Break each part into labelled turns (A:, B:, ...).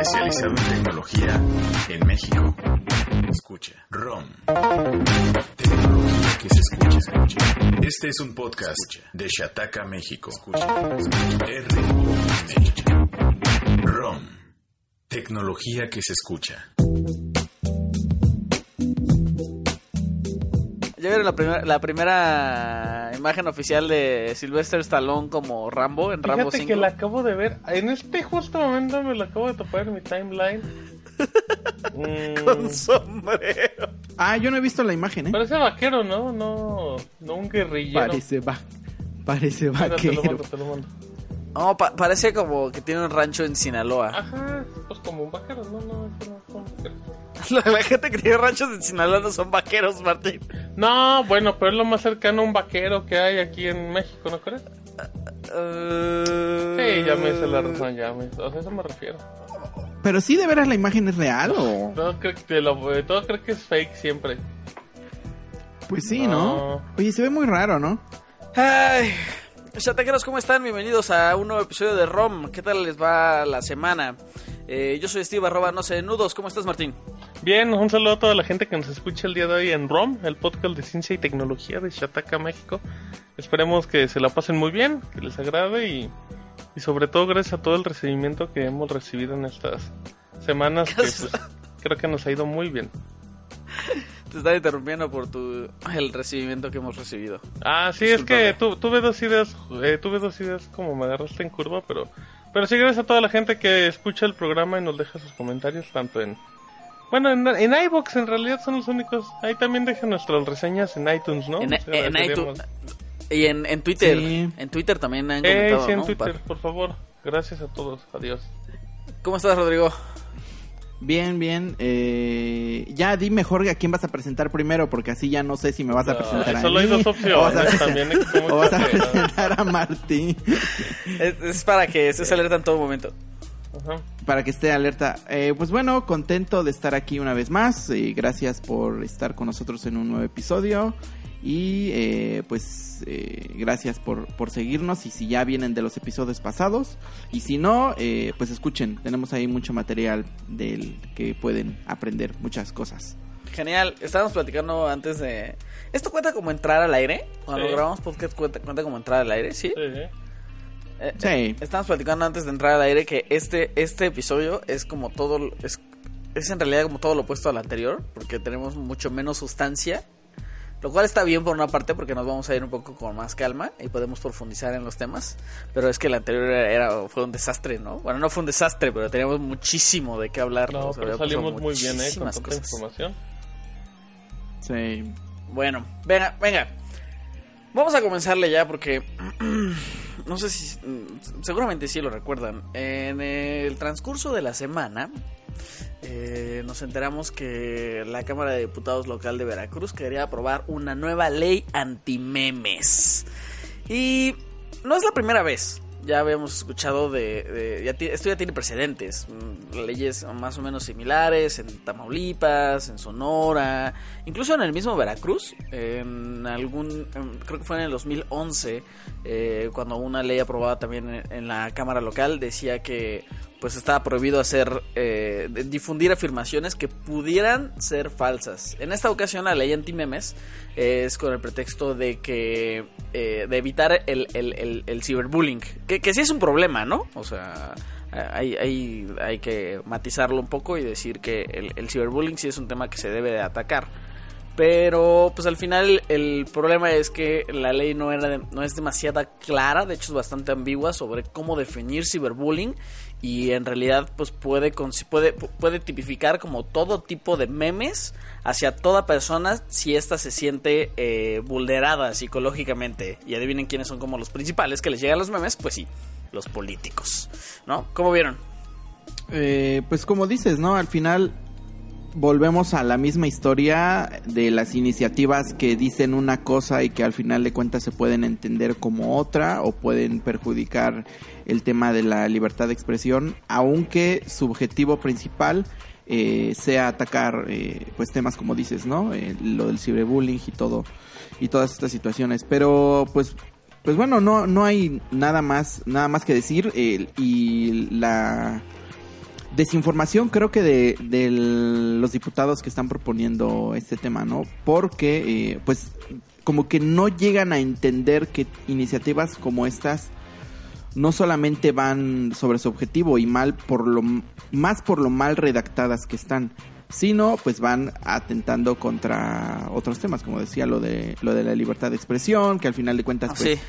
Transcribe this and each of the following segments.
A: Especializado en tecnología en México. Escucha. ROM. Tecnología que se escucha, escucha. Este es un podcast de Shataka, México. Escucha. R-O-M. ROM. Tecnología que se escucha.
B: ¿Ya vieron la, primera la primera imagen oficial de Sylvester Stallone como Rambo en Rambo
C: Fíjate
B: 5?
C: que la acabo de ver. En este justo momento me la acabo de topar en mi timeline. Mm,
B: Con sombrero.
D: Ah, yo no he visto la imagen, ¿eh?
C: parece vaquero, ¿no? No, no un guerrillero.
D: Parece va. Parece
C: Mira, te lo
D: vaquero.
C: mando, te lo mando.
B: No, pa- parece como que tiene un rancho en Sinaloa.
C: Ajá, pues como un vaquero, no, no, no es un vaquero.
B: La gente que tiene ranchos en Sinaloa no son vaqueros, Martín.
C: No, bueno, pero es lo más cercano a un vaquero que hay aquí en México, ¿no crees?
B: Uh,
C: Sí, ya me hice la razón, ya me O sea, a eso me refiero.
D: Pero sí, de veras la imagen es real o.
C: Todo cree que, lo, eh, todo cree que es fake siempre.
D: Pues sí, ¿no?
C: No.
D: Oye, se ve muy raro, ¿no?
B: Ay, chatequeros, ¿cómo están? Bienvenidos a un nuevo episodio de ROM. ¿Qué tal les va la semana? Eh, yo soy Steve, arroba no sé nudos. ¿Cómo estás, Martín?
C: Bien, un saludo a toda la gente que nos escucha el día de hoy en ROM, el podcast de ciencia y tecnología de Shataka, México. Esperemos que se la pasen muy bien, que les agrade y, y sobre todo gracias a todo el recibimiento que hemos recibido en estas semanas, que pues, creo que nos ha ido muy bien.
B: Te estaba interrumpiendo por tu el recibimiento que hemos recibido.
C: Ah, sí, es que tu- tuve dos ideas, eh, tuve dos ideas como me agarraste en curva, pero, pero sí gracias a toda la gente que escucha el programa y nos deja sus comentarios, tanto en, bueno, en, en iVoox en realidad son los únicos, ahí también dejan nuestras reseñas en iTunes, ¿no?
B: En, iTunes y en, en Twitter.
D: Sí.
B: En Twitter también han
C: Eh,
B: comentado,
C: sí, en Twitter, por favor. Gracias a todos, adiós.
B: ¿Cómo estás, Rodrigo?
D: Bien, bien. Eh, ya di mejor a quién vas a presentar primero, porque así ya no sé si me vas a
C: No,
D: presentar a
C: solo hay dos
D: o vas a,
C: opciones, también
D: o vas a
C: que-
D: presentar a Martín
B: Es, es para que estés alerta en todo momento.
C: Ajá.
D: para que esté alerta. Eh, pues bueno, contento de estar aquí una vez más. eh, gracias por estar con nosotros en un nuevo episodio. Y eh, pues eh, gracias por, por seguirnos. Y si ya vienen de los episodios pasados. Y si no, eh, pues escuchen. Tenemos ahí mucho material del que pueden aprender muchas cosas.
B: Genial. Estábamos platicando antes de... ¿Esto cuenta como entrar al aire? Cuando
C: Sí.
B: grabamos podcast cuenta, cuenta como entrar al aire, ¿sí?
C: Sí, sí.
B: Eh,
D: Sí.
B: Estábamos platicando antes de entrar al aire que este, este episodio es como todo... Es, es en realidad como todo lo opuesto al anterior. Porque tenemos mucho menos sustancia. Lo cual está bien por una parte porque nos vamos a ir un poco con más calma y podemos profundizar en los temas. Pero es que el anterior era, era- fue un desastre, ¿no? Bueno, no fue un desastre, pero teníamos muchísimo de qué hablar.
C: No, pero salimos muy bien, ¿eh? Con tanta
B: cosas.
C: información.
D: Sí.
B: Bueno, venga, venga. Vamos a comenzarle ya porque no sé si seguramente sí lo recuerdan. En el transcurso de la semana eh, nos enteramos que la Cámara de Diputados local de Veracruz quería aprobar una nueva ley antimemes. Y no es la primera vez. Ya habíamos escuchado de... de- ya esto ya tiene precedentes. mm, Leyes más o menos similares en Tamaulipas, en Sonora, incluso en el mismo Veracruz. En algún... creo que fue en el 2011, eh, cuando una ley aprobada también en la Cámara local decía que pues estaba prohibido hacer eh, difundir afirmaciones que pudieran ser falsas. En esta ocasión la ley antimemes es con el pretexto de que eh, de evitar el, el, el- ciberbullying, que, que sí es un problema, ¿no? O sea, hay, hay, hay que matizarlo un poco y decir que el, el ciberbullying sí es un tema que se debe de atacar. Pero pues al final el problema es que la ley no, era no es demasiado clara, de hecho es bastante ambigua sobre cómo definir ciberbullying y en realidad pues puede, puede, puede tipificar como todo tipo de memes hacia toda persona si ésta se siente eh, vulnerada psicológicamente. Y adivinen quiénes son como los principales que les llegan los memes, pues sí, los políticos, ¿no? ¿Cómo vieron?
D: Eh, pues como dices, ¿no? Al final volvemos a la misma historia de las iniciativas que dicen una cosa y que al final de cuentas se pueden entender como otra o pueden perjudicar el tema de la libertad de expresión, aunque su objetivo principal eh, sea atacar eh, pues temas como dices, ¿no? Eh, lo del ciberbullying y todo y todas estas situaciones, pero pues pues bueno, no no hay nada más nada más que decir eh, y la desinformación creo que de, de los diputados que están proponiendo este tema, ¿no? Porque eh, pues como que no llegan a entender que iniciativas como estas no solamente van sobre su objetivo y mal por lo más por lo mal redactadas que están, sino pues van atentando contra otros temas, como decía lo de lo de la libertad de expresión, que al final de cuentas
B: Ah,
D: pues
B: sí.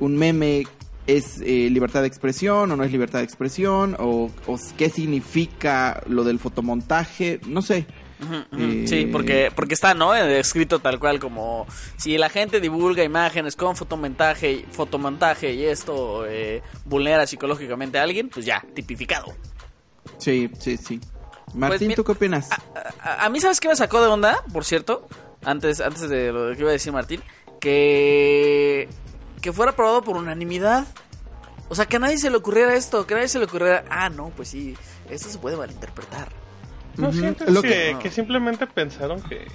D: un meme es eh, libertad de expresión o no es libertad de expresión o, o qué significa lo del fotomontaje, no sé.
B: Ujú.
D: Eh,
B: Sí, porque, porque está, ¿no? Eh, Escrito tal cual como si la gente divulga imágenes con fotomontaje, fotomontaje y esto eh, vulnera psicológicamente a alguien, pues ya, tipificado.
D: Sí, sí, sí. Martín,
B: mi-
D: ¿tú qué opinas?
B: A, a mí, ¿sabes qué me sacó de onda? Por cierto, antes, antes de lo que iba a decir Martín, que, que fuera aprobado por unanimidad. O sea, que a nadie se le ocurriera esto, que a nadie se le ocurriera, ah, no, pues sí, esto se puede malinterpretar.
C: ¿No
D: Ujú.
C: sientes
D: Lo
C: que,
D: que-
C: que simplemente pensaron que,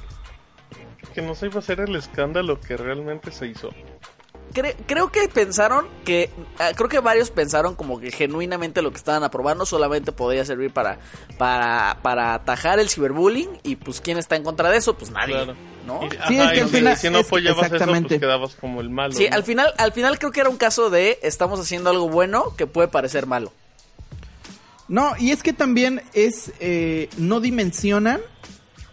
C: que no se iba a hacer el escándalo que realmente se hizo?
B: Cre- creo que pensaron que ah, creo que varios pensaron como que genuinamente lo que estaban aprobando solamente podía servir para para para atajar el ciberbullying y pues quién está en contra de eso pues nadie
C: Claro.
B: no
C: Y,
D: Sí,
C: ajá,
D: es que
C: y
D: al
C: si-
D: final-
C: si no apoyabas eso, pues quedabas como el malo.
B: sí
C: ¿no?
B: al final al final creo que era un caso de estamos haciendo algo bueno que puede parecer malo
D: No, y es que también es, eh, no dimensionan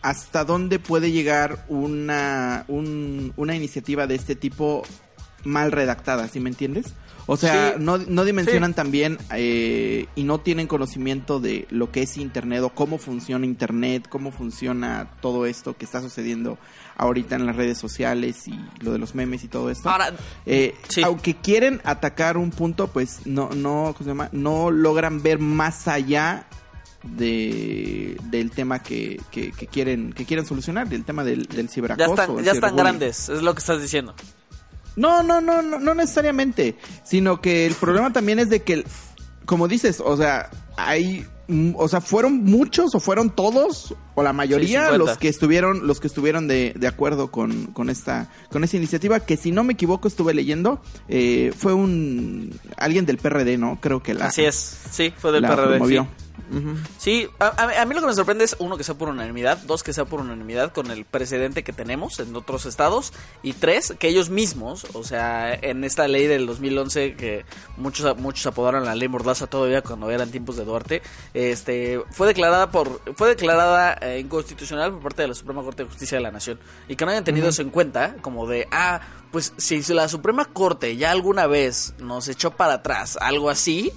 D: hasta dónde puede llegar una, un- una iniciativa de este tipo mal redactada, ¿sí me entiendes? O sea,
B: Sí.
D: no, no dimensionan también eh, y no tienen conocimiento de lo que es Internet o cómo funciona Internet, cómo funciona todo esto que está sucediendo ahorita en las redes sociales y lo de los memes y todo esto.
B: ahora
D: Eh,
B: Sí.
D: Aunque quieren atacar un punto, pues no, no, ¿cómo se llama? No logran ver más allá de del tema que, que, que quieren que quieren solucionar, del tema del, del
B: ya
D: ciberacoso.
B: están ya están grandes es lo que estás diciendo
D: No, no, no, no, no necesariamente, sino que el problema también es de que, como dices, o sea, hay, mm, o sea, fueron muchos o fueron todos o la mayoría
B: 50.
D: los que estuvieron, los que estuvieron de, de acuerdo con, con esta, con esta iniciativa que si no me equivoco estuve leyendo, eh, fue un alguien del PRD, ¿no? Creo que la,
B: así es sí fue del
D: la
B: PRD
D: promovió.
B: sí. Sí, a, a- a mí lo que me sorprende es, uno, que sea por unanimidad, dos, que sea por unanimidad con el precedente que tenemos en otros estados, y tres, que ellos mismos, o sea, en esta ley del 2011 que muchos muchos apodaron la ley Mordaza todavía cuando eran tiempos de Duarte, este fue declarada por fue declarada eh, inconstitucional por parte de la Suprema Corte de Justicia de la Nación y que no hayan tenido eso en cuenta, como de, ah, pues si la Suprema Corte ya alguna vez nos echó para atrás algo así,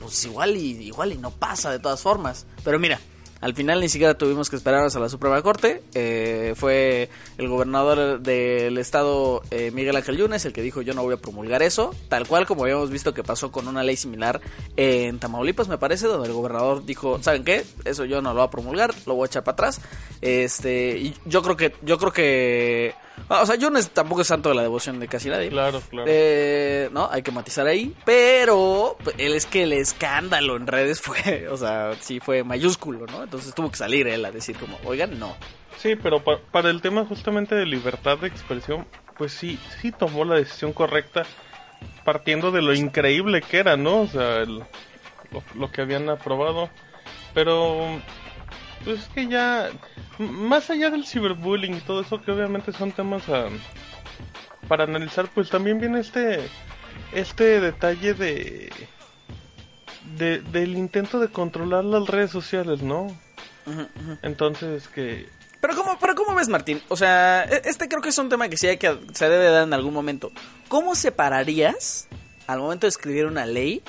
B: pues igual y igual y no pasa de todas formas. Pero mira, al final ni siquiera tuvimos que esperarnos a la Suprema Corte. Eh, fue el gobernador del estado, eh, Miguel Ángel Yunes, el que dijo yo no voy a promulgar eso. Tal cual como habíamos visto que pasó con una ley similar en Tamaulipas, me parece, donde el gobernador dijo, ¿saben qué? Eso yo no lo voy a promulgar, lo voy a echar para atrás. Este, y yo creo que, yo creo que... O sea, Yunes tampoco es santo de la devoción de casi nadie.
C: Claro, claro.
B: Eh, no, hay que matizar ahí. Pero pues, él es que el escándalo en redes fue, o sea, sí fue mayúsculo, ¿no? Entonces tuvo que salir él a decir como, oigan, no.
C: Sí, pero pa- para el tema justamente de libertad de expresión, pues sí, sí tomó la decisión correcta partiendo de lo increíble que era, ¿no? O sea, el- lo, lo que habían aprobado. Pero, pues es que ya, más allá del ciberbullying y todo eso, que obviamente son temas a- para analizar, pues también viene este, este detalle de, de, del intento de controlar las redes sociales, ¿no? Entonces que
B: Pero ¿cómo, pero ¿cómo ves, Martín? O sea, e- este creo que es un tema que sí hay que, se debe dar en algún momento. ¿Cómo separarías, al momento de escribir una ley,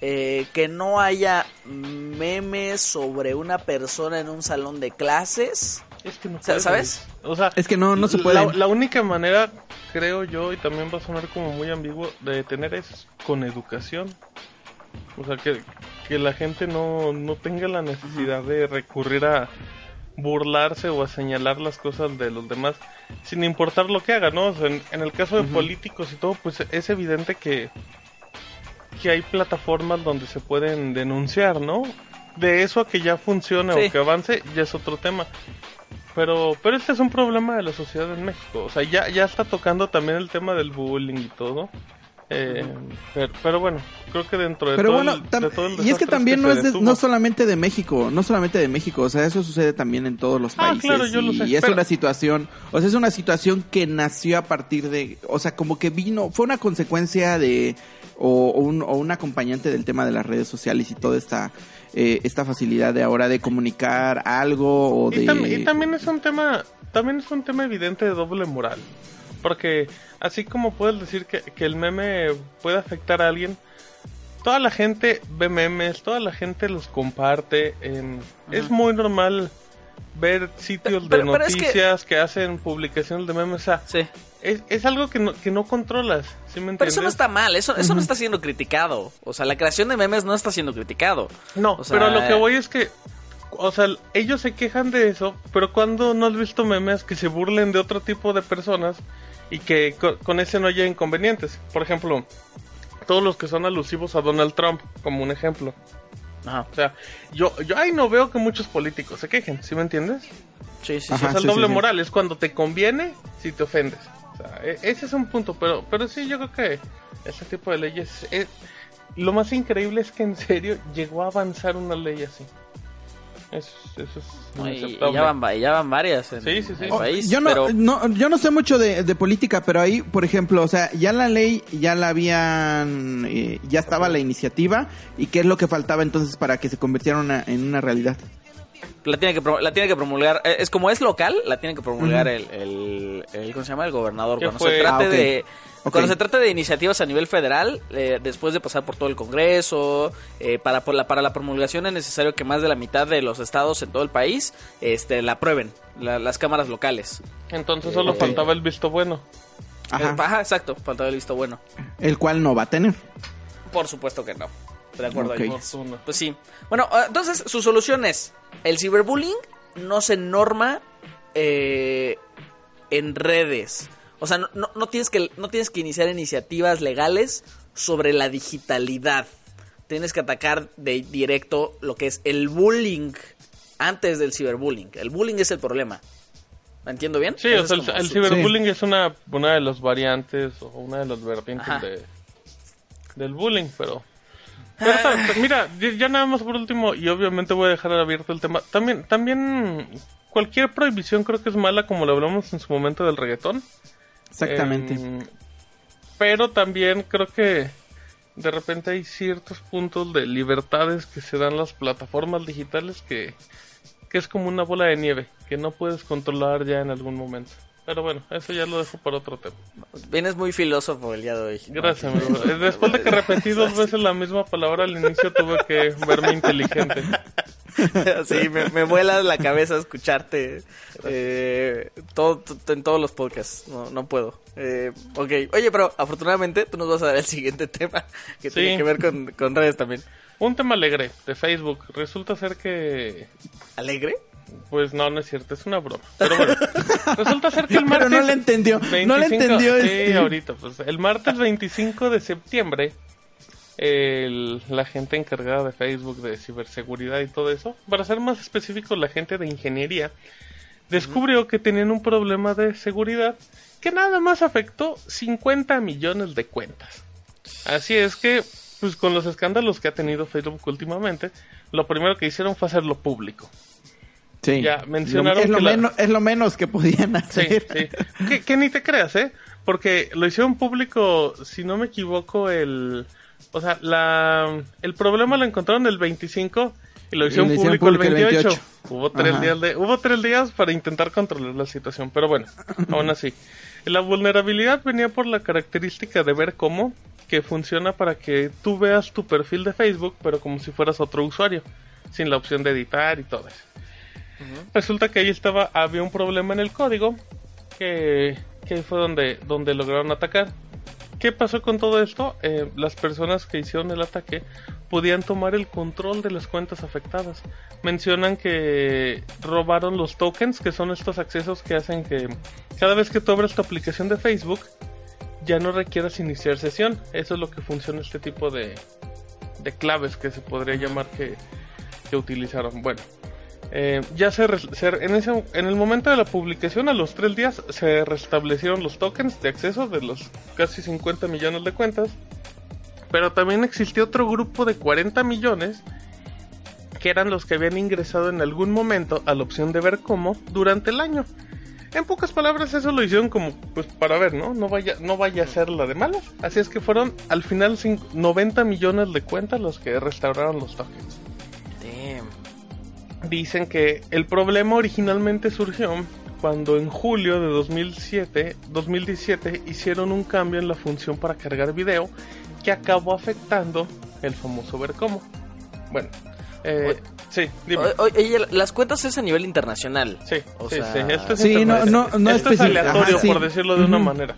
B: eh, que no haya memes sobre una persona en un salón de clases?
C: Es que no
B: Sa-
C: puedes.
B: ¿sabes?
C: O sea,
D: Es que no, no se
C: la-
D: puede.
C: La, única manera creo yo, y también va a sonar como muy ambiguo, de tener es con educación. O sea, que, que la gente no, no tenga la necesidad de recurrir a burlarse o a señalar las cosas de los demás sin importar lo que haga, ¿no? O sea, en, en el caso de políticos y todo, pues es evidente que, que hay plataformas donde se pueden denunciar, ¿no? De eso a que ya funcione
B: Sí.
C: o que avance, ya es otro tema. Pero, pero este es un problema de la sociedad en México. O sea, ya, ya está tocando también el tema del bullying y todo. Eh, pero, pero bueno, creo que dentro de
D: Pero
C: todo
D: bueno,
C: el, de todo el
D: y es que también no es de- no solamente de México, no solamente de México, o sea, eso sucede también en todos los
C: Ah,
D: países.
C: claro, yo lo
D: y
C: sé,
D: es
C: pero-
D: una situación, o sea, es una situación que nació a partir de, o sea, como que vino, fue una consecuencia de, o, o un, o un acompañante del tema de las redes sociales y toda esta, eh, esta facilidad de ahora de comunicar algo o de...
C: Y, tam- y también es un tema, también es un tema evidente de doble moral. Porque así como puedes decir que, que el meme puede afectar a alguien, toda la gente ve memes, toda la gente los comparte. em, Es muy normal ver sitios de
B: Pero- pero es que-
C: noticias que... hacen publicaciones de memes. O sea,
B: Sí.
C: es, es algo que no, que no controlas. ¿Sí me entiendes?
B: Pero eso no está mal, eso, eso no está siendo criticado. O sea, la creación de memes no está siendo criticado.
C: No,
B: O sea,
C: pero lo que voy es que, o sea, ellos se quejan de eso, pero cuando no has visto memes que se burlen de otro tipo de personas y que co- con, ese no haya inconvenientes. Por ejemplo, todos los que son alusivos a Donald Trump, como un ejemplo.
B: Ajá.
C: O sea, yo, yo ahí no veo que muchos políticos se quejen, ¿sí me entiendes?
B: Sí, sí,
D: Ajá.
C: o sea, el
D: sí,
C: doble
D: sí, sí.
C: moral es cuando te conviene si te ofendes. O sea, e- ese es un punto, pero, pero sí, yo creo que ese tipo de leyes... es- lo más increíble es que en serio llegó a avanzar una ley así. Eso, es- eso es
B: No, y, ya van, ya van varias en,
C: Sí, sí, sí.
B: en el
D: Oh,
B: país.
D: yo no,
B: pero...
D: no, yo no sé mucho de, de política, pero ahí, por ejemplo, o sea, ya la ley, ya la habían, eh, ya estaba la iniciativa, y qué es lo que faltaba entonces para que se convirtiera una- en una realidad.
B: La tiene que, la tiene que promulgar, eh, es como es local, la tiene que promulgar el, el, el- ¿cómo se llama? El gobernador.
C: ¿Qué
B: Cuando
C: fue?
B: se trate
D: Ah, ok.
B: de, Cuando se trate de iniciativas a nivel federal, eh, después de pasar por todo el Congreso, eh, para, por la, para la promulgación es necesario que más de la mitad de los estados en todo el país, este, la aprueben, la- las cámaras locales.
C: Entonces solo
D: Ok.
C: faltaba el visto bueno.
D: Ajá.
B: Eh, ajá, exacto, faltaba el visto bueno.
D: El cual no va a tener.
B: Por supuesto que no. De acuerdo
D: Ok.
B: ahí.
C: Fortuna.
B: Pues sí. Bueno, ah, entonces su solución es, el ciberbullying no se norma eh, en redes. O sea, no, no- no tienes que, no tienes que iniciar iniciativas legales sobre la digitalidad. Tienes que atacar de directo lo que es el bullying antes del ciberbullying. El bullying es el problema. ¿Me entiendo bien?
C: Sí, o sea, el, ciberbullying es una, una de las variantes o una de las vertientes de, del bullying, pero... pero ta- mira, ya ya nada más por último, y obviamente voy a dejar abierto el tema. También, también cualquier prohibición creo que es mala, como lo hablamos en su momento del reggaetón.
D: Exactamente.
C: Em, pero también creo que de repente hay ciertos puntos de libertades que se dan las plataformas digitales que, que es como una bola de nieve, que no puedes controlar ya en algún momento. Pero bueno, eso ya lo dejo para otro tema.
B: Vienes muy filósofo el día de hoy.
C: Gracias. Eh, Después de que repetí dos veces la misma palabra al inicio, tuve que verme inteligente.
B: Sí, me, me vuelas la cabeza escucharte eh, todo, en todos los podcasts. No, no puedo. Eh, ok, oye, pero afortunadamente tú nos vas a dar el siguiente tema que
C: Sí.
B: tiene que ver con, con redes también.
C: Un tema alegre de Facebook. Resulta ser que
B: ¿Alegre?
C: Pues no, no es cierto, es una broma. Pero bueno, resulta ser que el
D: Pero
C: martes.
D: no le entendió, no le entendió,
C: Sí,
D: este.
C: ahorita, pues el martes 25 de septiembre, el- la gente encargada de Facebook de ciberseguridad y todo eso, para ser más específico, la gente de ingeniería, descubrió que tenían un problema de seguridad que nada más afectó 50 millones de cuentas. Así es que, pues con los escándalos que ha tenido Facebook últimamente, lo primero que hicieron fue hacerlo público.
D: Sí.
C: Ya, mencionaron
D: es, lo
C: que la-
D: menos, es lo menos que podían hacer.
C: sí. Que, que ni te creas, ¿eh? Porque lo hicieron público, si no me equivoco, el... O sea, la, el problema lo encontraron el 25 y lo hicieron
D: hicieron
C: público, el
D: público el
C: 28.
D: 28.
C: Hubo tres,
D: Ajá.
C: días de, hubo tres días para intentar controlar la situación, pero bueno, aún así. La vulnerabilidad venía por la característica de ver cómo que funciona para que tú veas tu perfil de Facebook, pero como si fueras otro usuario, sin la opción de editar y todo eso. Resulta que ahí estaba, había un problema en el código que que fue donde, donde lograron atacar. ¿Qué pasó con todo esto? Eh, las personas que hicieron el ataque podían tomar el control de las cuentas afectadas. Mencionan que robaron los tokens, que son estos accesos que hacen que cada vez que tú abres tu aplicación de Facebook, ya no requieras iniciar sesión. Eso es lo que funciona este tipo de, de claves que se podría llamar que, que utilizaron. Bueno, eh, ya se, en, ese, en el momento de la publicación, a los tres días, se restablecieron los tokens de acceso de los casi 50 millones de cuentas. Pero también existió otro grupo de 40 millones que eran los que habían ingresado en algún momento a la opción de ver cómo durante el año. En pocas palabras, eso lo hicieron como pues para ver, ¿no? No vaya, no vaya a ser la de malas. Así es que fueron al final 90 millones de cuentas los que restauraron los tokens. Dicen que el problema originalmente surgió cuando en julio de 2007, 2017 hicieron un cambio en la función para cargar video que acabó afectando el famoso ver cómo. Bueno, eh, sí, dime.
B: Oye, las cuentas es a nivel internacional.
C: Sí, sí, sí. Esto es, sí, no, no, no Esto es aleatorio, por decirlo de una manera.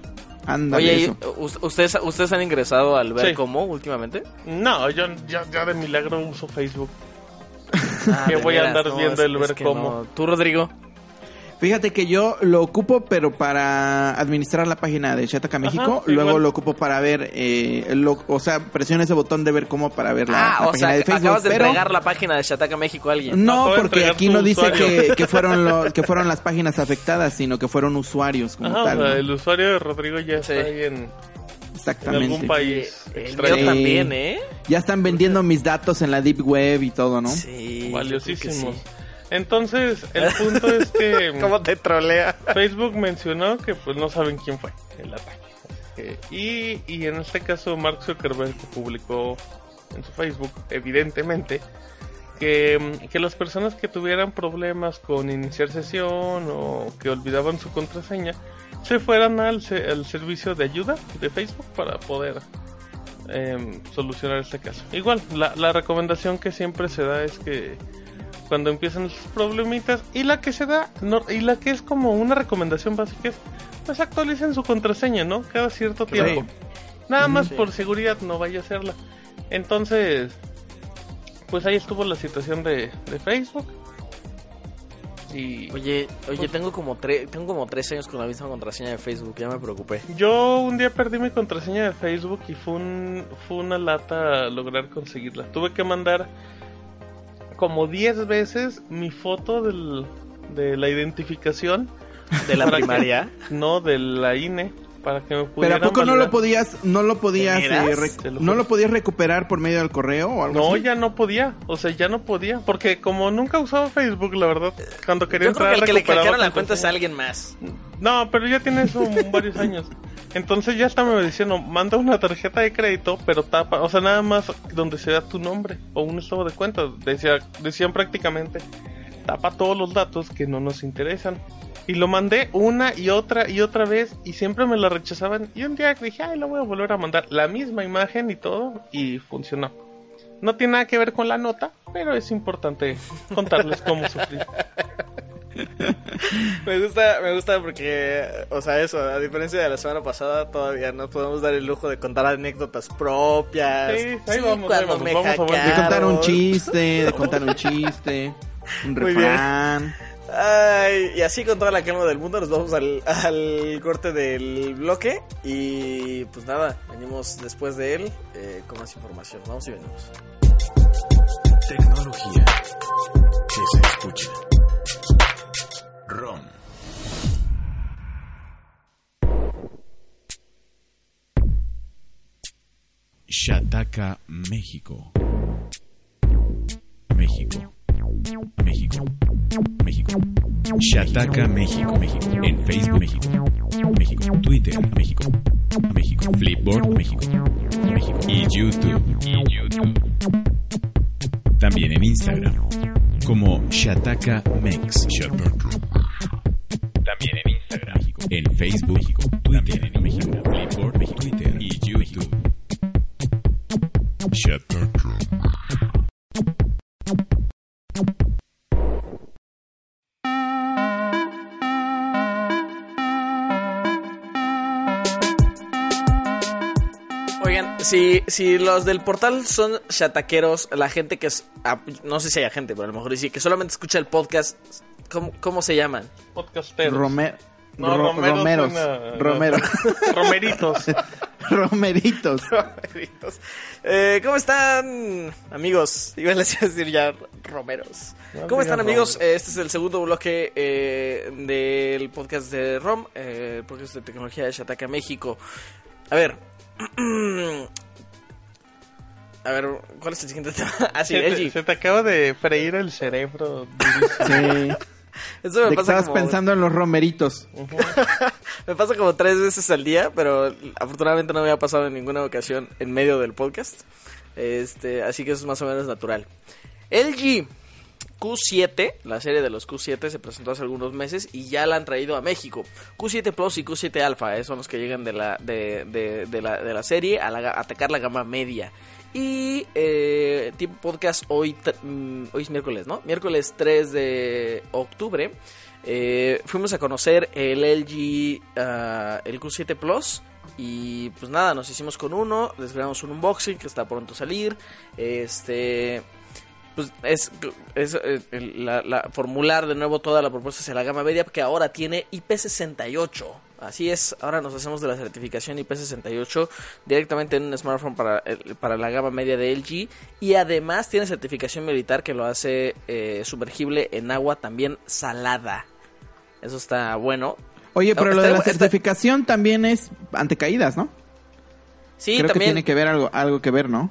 B: Oye, ¿ustedes, ¿ustedes han ingresado al ver cómo últimamente?
C: No, yo ya, de milagro uso Facebook. Ah, que voy a andar viendo el ver cómo.
B: ¿Tú, Rodrigo?
D: Fíjate que yo lo ocupo, pero para administrar la página de Shataka México. luego lo ocupo para ver, eh, o sea, presiona ese botón de ver cómo para ver la,
B: ah, página de Facebook. Acabas de entregar la página de Shataka México a alguien.
D: No, porque aquí no dice que, fueron que fueron las páginas afectadas, sino que fueron usuarios como tal.
C: el usuario de Rodrigo ya está ahí en,
D: Exactamente.
C: En algún país.
B: El también, ¿eh?
D: Ya están vendiendo mis datos en la Deep Web y todo, ¿no?
C: Sí. Valiosísimos. Entonces, el punto es que...
B: ¿Cómo te trolea?
C: Facebook mencionó que pues no saben quién fue el ataque. Y, y en este caso Mark Zuckerberg publicó en su Facebook, evidentemente, que, que, las personas que tuvieran problemas con iniciar sesión o que olvidaban su contraseña se fueran al, al servicio de ayuda de Facebook para poder em, solucionar este caso. Igual, la, la recomendación que siempre se da es que cuando empiezan los problemitas y la que se da no, y la que es como una recomendación básica es pues actualicen su contraseña, ¿no? Cada cierto tiempo. Nada más por seguridad no vaya a hacerla. Entonces, pues ahí estuvo la situación de, de Facebook.
B: Y oye, oye, pues tengo como tres tengo como tres años con la misma contraseña de Facebook, ya me preocupé.
C: Yo un día perdí mi contraseña de Facebook y fue un fue una lata lograr conseguirla. Tuve que mandar como 10 veces mi foto del, de la identificación.
B: ¿De la primaria?
C: no, de la INE. Para que me Pero
D: ¿a poco no lo podías, no lo podías, eh, no lo podías recuperar por medio del correo o algo
C: No, ya no podía, o sea, ya no podía, porque como nunca usaba Facebook, la verdad, cuando quería entrar
B: creo que el que le hackearon la cuenta es alguien más.
C: No, pero ya tiene eso varios años. Entonces ya está me diciendo, manda una tarjeta de crédito, pero tapa, o sea, nada más donde se da tu nombre o un estado de cuenta. Decía, decían prácticamente, tapa todos los datos que no nos interesan. Y lo mandé una y otra y otra vez y siempre me la rechazaban. Y un día dije, ay, lo voy a volver a mandar. La misma imagen y todo y funcionó. No tiene nada que ver con la nota, pero es importante contarles cómo sufrí.
B: me gusta, me gusta porque, o sea, eso, a diferencia de la semana pasada, todavía no podemos dar el lujo de contar anécdotas propias.
C: Sí, ahí vamos,
D: cuando me vamos De contar un chiste, de contar un chiste, un refrán.
B: Ay, y así con toda la calma del mundo nos vamos al, corte del bloque y pues nada, venimos después de él eh, con más información. Vamos y venimos.
A: Tecnología que se escucha. ROM. Shataka, México. México. México. México. Shataka, México. México. En Facebook, México. México. Twitter, México. México. Flipboard, México. México. Y YouTube. Y YouTube. También en Instagram. Como Shataka Mex. Shataka. También en Instagram, en Facebook, Twitter, México, Flipboard, Twitter y YouTube.
B: Si, si los del portal son chataqueros, la gente que es. ah, no sé si hay gente, pero a lo mejor sí, que solamente escucha el podcast, ¿cómo, cómo se llaman?
C: Podcasteros.
D: Rome-
C: No,
D: Ro-
C: Romero
D: Romeros.
C: suena-
D: Romero.
C: Romeritos.
D: Romeritos.
B: Eh, ¿Cómo están, amigos? Iba a decir ya romeros.
C: No
B: ¿Cómo están, amigos?
C: romeros.
B: Este es el segundo bloque eh, del podcast de ROM, eh, el podcast de tecnología de Shataka México. A ver. A ver, ¿cuál es el siguiente tema? Ah, sí,
C: se, te, se te acaba de freír el cerebro.
D: Sí.
B: Eso me
D: De que
B: pasa
D: estabas
B: como...
D: pensando en los romeritos.
B: Me pasa como tres veces al día, pero afortunadamente no me ha pasado en ninguna ocasión en medio del podcast. Este, así que eso es más o menos natural. LG Q7, la serie de los Q7 se presentó hace algunos meses y ya la han traído a México. Q7 Plus y Q7 Alpha eh, son los que llegan de la, de, de- la, de la serie a, la atacar la gama media. Y eh, tipo podcast hoy, mm, hoy es miércoles, ¿no? Miércoles 3 de octubre. eh, fuimos a conocer el LG, ah, el Q7 Plus. Y pues nada, nos hicimos con uno, les grabamos un unboxing que está pronto a salir. Este, pues es, es, eh, la, la- formular de nuevo toda la propuesta hacia la gama media que ahora tiene IP68. Así es, ahora nos hacemos de la certificación IP68 directamente en un smartphone para, para la gama media de LG y además tiene certificación militar que lo hace eh, sumergible en agua también salada. Eso está bueno.
D: Oye, pero
B: Está-
D: lo de la
B: está-
D: certificación también es ante caídas, ¿no?
B: Sí,
D: Creo que tiene que ver algo, algo que ver, ¿no?